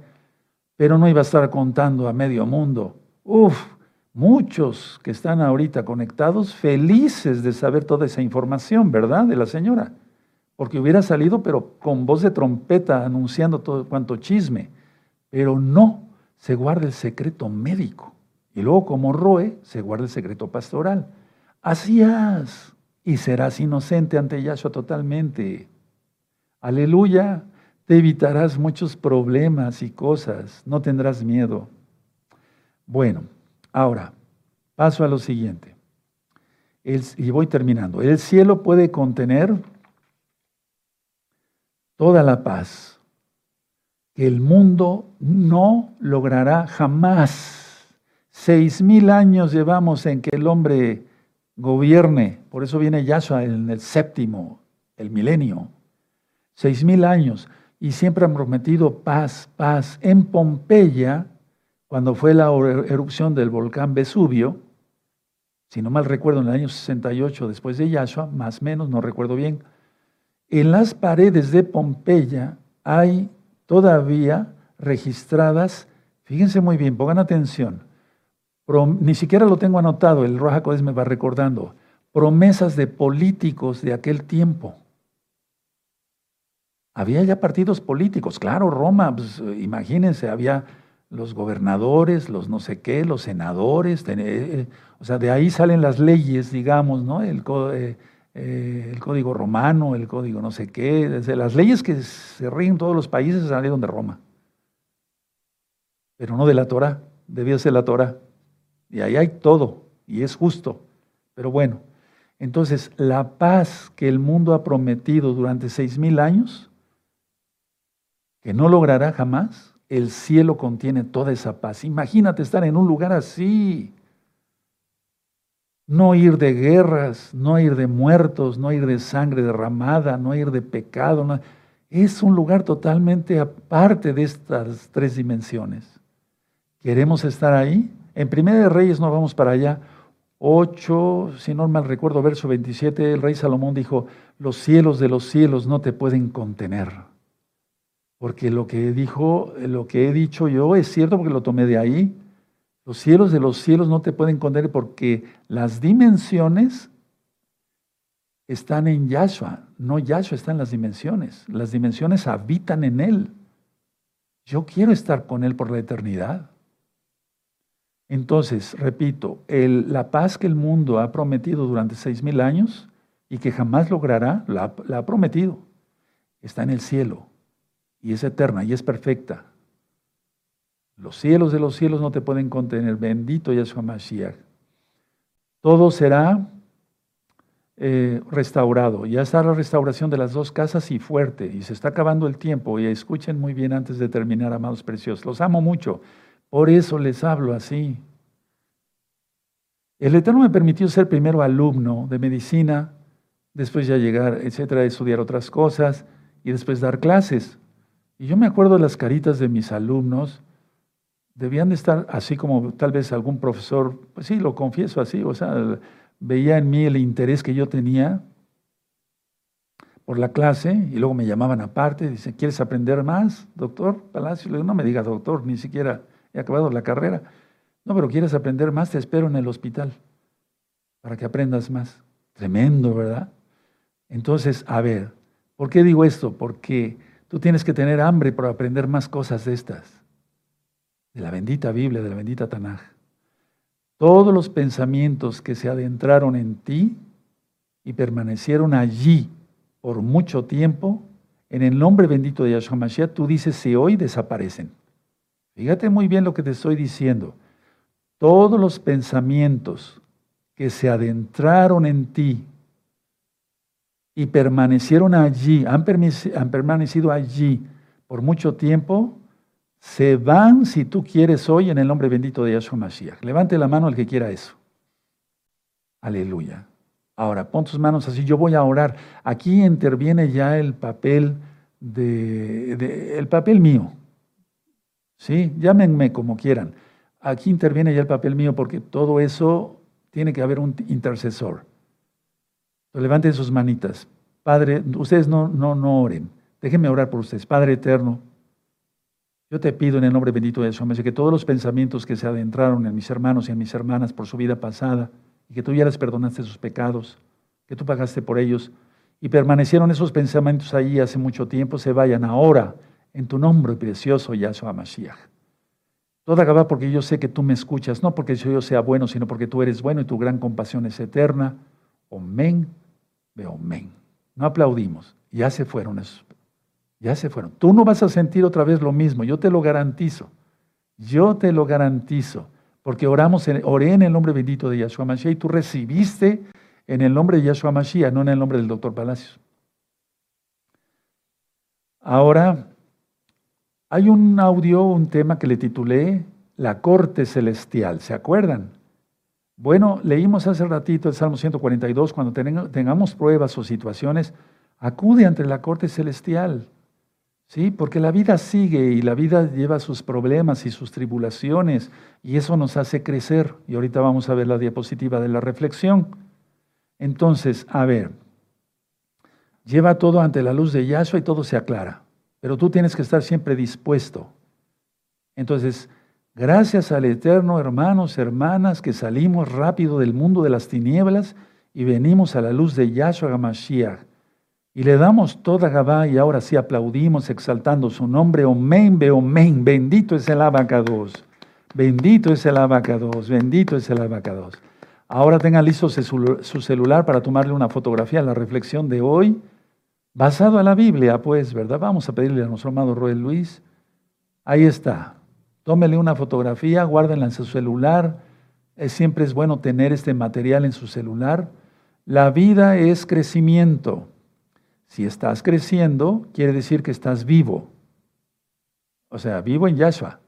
pero no iba a estar contando a medio mundo. Uf, muchos que están ahorita conectados, felices de saber toda esa información, ¿verdad? De la señora. porque hubiera salido, pero con voz de trompeta anunciando todo cuanto chisme. Pero no, se guarda el secreto médico. Y luego, como Roe, se guarda el secreto pastoral. Así haz y serás inocente ante Yahshua totalmente. Aleluya, te evitarás muchos problemas y cosas, no tendrás miedo. Bueno, ahora, paso a lo siguiente. y voy terminando. El cielo puede contener toda la paz que el mundo no logrará jamás. Seis mil años llevamos en que el hombre gobierne. Por eso viene Yahshua en el séptimo, el milenio. Seis mil años. Y siempre han prometido paz, paz. En Pompeya, cuando fue la erupción del volcán Vesubio, si no mal recuerdo, en el año 68 después de Yahshua, más o menos, no recuerdo bien, en las paredes de Pompeya hay todavía registradas, fíjense muy bien, pongan atención, ni siquiera lo tengo anotado, el Roja Codes me va recordando, promesas de políticos de aquel tiempo. Había ya partidos políticos, claro, Roma, pues, imagínense, había los gobernadores, los no sé qué, los senadores, eh, o sea, de ahí salen las leyes, digamos, ¿no? El, eh, eh, el código romano, el código no sé qué, desde las leyes que se ríen todos los países salieron de Roma, pero no de la Torah, debía ser la Torah. Y ahí hay todo, y es justo. Pero bueno, entonces la paz que el mundo ha prometido durante seis mil años, que no logrará jamás, el cielo contiene toda esa paz. Imagínate estar en un lugar así. No ir de guerras, no ir de muertos, no ir de sangre derramada, no ir de pecado. Es un lugar totalmente aparte de estas tres dimensiones. ¿Queremos estar ahí? En Primera de Reyes no vamos para allá. 8, si no mal recuerdo, verso 27, el rey Salomón dijo, los cielos de los cielos no te pueden contener. Porque lo que dijo, lo que he dicho yo es cierto porque lo tomé de ahí. Los cielos de los cielos no te pueden contener porque las dimensiones están en Yahshua, no Yahshua está en las dimensiones. Las dimensiones habitan en Él. Yo quiero estar con Él por la eternidad. Entonces, repito, la paz que el mundo ha prometido durante seis mil años y que jamás logrará, la, ha prometido, está en el cielo y es eterna y es perfecta. Los cielos de los cielos no te pueden contener. Bendito Yahshua Mashiach. Todo será eh, restaurado. Ya está la restauración de las dos casas y fuerte. Y se está acabando el tiempo. Y escuchen muy bien antes de terminar, amados preciosos. Los amo mucho. Por eso les hablo así. El Eterno me permitió ser primero alumno de medicina, después ya llegar, etcétera, estudiar otras cosas y después dar clases. Y yo me acuerdo de las caritas de mis alumnos, debían de estar así como tal vez algún profesor, pues sí, lo confieso así, o sea, veía en mí el interés que yo tenía por la clase y luego me llamaban aparte, dicen, ¿quieres aprender más, doctor Palacio? Le digo, no me digas doctor, ni siquiera he acabado la carrera. No, pero quieres aprender más, te espero en el hospital para que aprendas más. Tremendo, ¿verdad? Entonces, a ver, ¿por qué digo esto? Porque tú tienes que tener hambre para aprender más cosas de estas, de la bendita Biblia, de la bendita Tanaj. Todos los pensamientos que se adentraron en ti y permanecieron allí por mucho tiempo, en el nombre bendito de Yahshua Mashiach, tú dices, si hoy desaparecen. Fíjate muy bien lo que te estoy diciendo. Todos los pensamientos que se adentraron en ti y permanecieron allí, han, permanecido allí por mucho tiempo, se van si tú quieres hoy en el nombre bendito de Yahshua Mashiach. Levante la mano el que quiera eso. Aleluya. Ahora, pon tus manos así, yo voy a orar. Aquí interviene ya el papel de el papel mío. ¿Sí? Llámenme como quieran. Aquí interviene ya el papel mío porque todo eso tiene que haber un intercesor. Levanten sus manitas. Padre, ustedes no, no, no oren. Déjenme orar por ustedes. Padre eterno, yo te pido en el nombre bendito de Jesús que todos los pensamientos que se adentraron en mis hermanos y en mis hermanas por su vida pasada, y que tú ya les perdonaste sus pecados, que tú pagaste por ellos, y permanecieron esos pensamientos ahí hace mucho tiempo, se vayan ahora en tu nombre precioso, Yahshua Mashiach. Toda Gabá porque yo sé que tú me escuchas, no porque yo sea bueno, sino porque tú eres bueno y tu gran compasión es eterna. Omen, veo omen. No aplaudimos, ya se fueron esos. Ya se fueron. Tú no vas a sentir otra vez lo mismo, yo te lo garantizo. Yo te lo garantizo. Porque oramos, oré en el nombre bendito de Yahshua Mashiach y tú recibiste en el nombre de Yahshua Mashiach, no en el nombre del doctor Palacios. Ahora, hay un audio, un tema que le titulé La corte celestial, ¿se acuerdan? Bueno, leímos hace ratito el Salmo 142, cuando tengamos pruebas o situaciones, acude ante la corte celestial. Sí, porque la vida sigue y la vida lleva sus problemas y sus tribulaciones y eso nos hace crecer. Y ahorita vamos a ver la diapositiva de la reflexión. Entonces, a ver, lleva todo ante la luz de Yahshua y todo se aclara. Pero tú tienes que estar siempre dispuesto. Entonces, gracias al Eterno, hermanos, hermanas, que salimos rápido del mundo de las tinieblas y venimos a la luz de Yahshua Hamashiach. Y le damos toda Gabá y ahora sí aplaudimos exaltando su nombre. Omen, be omen. Bendito es el abacados. Bendito es el abacados. Bendito es el abacados. Ahora tengan listo su celular para tomarle una fotografía a la reflexión de hoy, basado en la Biblia, pues, ¿verdad? Vamos a pedirle a nuestro amado Roel Luis. Ahí está. Tómele una fotografía, guárdenla en su celular. siempre es bueno tener este material en su celular. La vida es crecimiento. Si estás creciendo, quiere decir que estás vivo. O sea, vivo en Yahshua.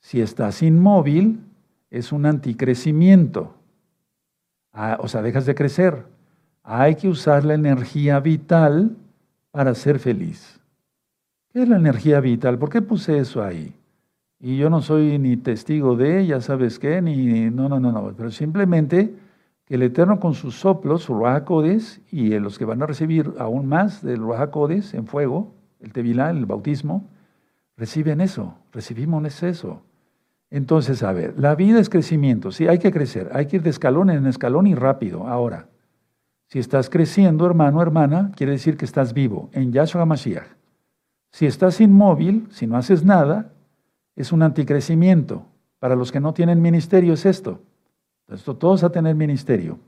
Si estás inmóvil, es un anticrecimiento. Ah, o sea, dejas de crecer. Hay que usar la energía vital para ser feliz. ¿Qué es la energía vital? ¿Por qué puse eso ahí? Y yo no soy ni testigo de, ya sabes qué, ni, no, no, no, no, pero simplemente que el Eterno con sus soplos, su Ruajacodes, y los que van a recibir aún más del Ruajacodes en fuego, el Tevilá, el bautismo, reciben eso, recibimos eso. Entonces, a ver, la vida es crecimiento, sí, hay que crecer, hay que ir de escalón en escalón y rápido. Ahora, si estás creciendo, hermano, hermana, quiere decir que estás vivo en Yahshua Mashiach. Si estás inmóvil, si no haces nada, es un anticrecimiento. Para los que no tienen ministerio es esto. Esto todos a tener ministerio.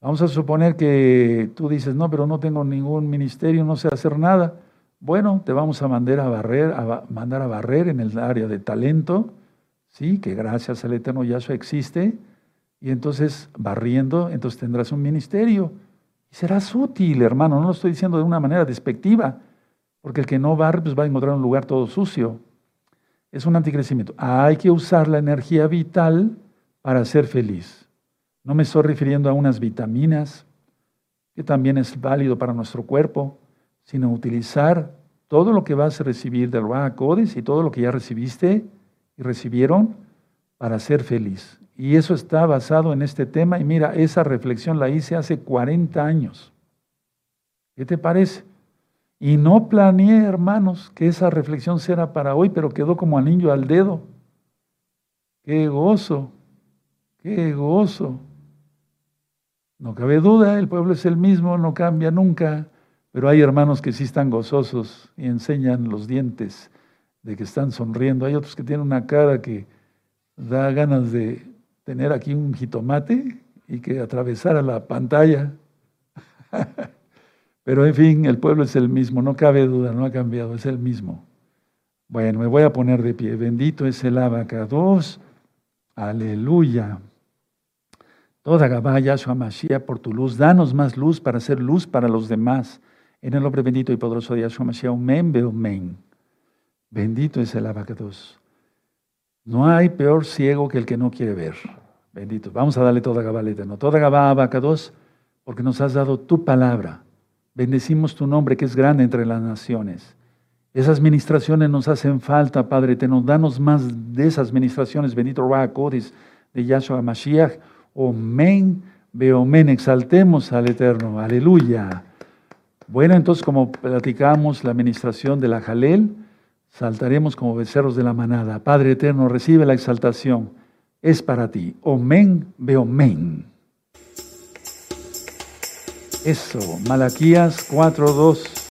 Vamos a suponer que tú dices, no, pero no tengo ningún ministerio, no sé hacer nada. Bueno, te vamos a mandar a barrer, a mandar a barrer en el área de talento, ¿sí? que gracias al eterno Yahshua existe, y entonces barriendo, entonces tendrás un ministerio. Y serás útil, hermano, no lo estoy diciendo de una manera despectiva, porque el que no barre pues va a encontrar un lugar todo sucio. Es un anticrecimiento. Hay que usar la energía vital para ser feliz. No me estoy refiriendo a unas vitaminas, que también es válido para nuestro cuerpo, sino utilizar todo lo que vas a recibir del Ruach y todo lo que ya recibiste y recibieron para ser feliz. Y eso está basado en este tema. Y mira, esa reflexión la hice hace 40 años. ¿Qué te parece? Y no planeé, hermanos, que esa reflexión será para hoy, pero quedó como anillo al dedo. Qué gozo, qué gozo. No cabe duda, el pueblo es el mismo, no cambia nunca, pero hay hermanos que sí están gozosos y enseñan los dientes de que están sonriendo. Hay otros que tienen una cara que da ganas de tener aquí un jitomate y que atravesara la pantalla. (laughs) Pero en fin, el pueblo es el mismo, no cabe duda, no ha cambiado, es el mismo. Bueno, me voy a poner de pie. Bendito es el abacados. Aleluya. Toda Gabá, Yahshua Mashiach, por tu luz, danos más luz para ser luz para los demás. En el nombre bendito y poderoso de Yahshua Mashiach, Omen, Omen. Bendito es el abacados. No hay peor ciego que el que no quiere ver. Bendito. Vamos a darle toda Gabá al Eterno. Toda Gabá abacados, porque nos has dado tu palabra. Bendecimos tu nombre que es grande entre las naciones. Esas ministraciones nos hacen falta, Padre Eterno. Danos más de esas ministraciones. Bendito Codis de Yahshua Mashiach. Omen, Beomen. Exaltemos al Eterno. Aleluya. Bueno, entonces, como platicamos la administración de la Jalel, saltaremos como becerros de la manada. Padre eterno, recibe la exaltación. Es para ti. Omen, ve omen. Eso, Malaquías 4.2.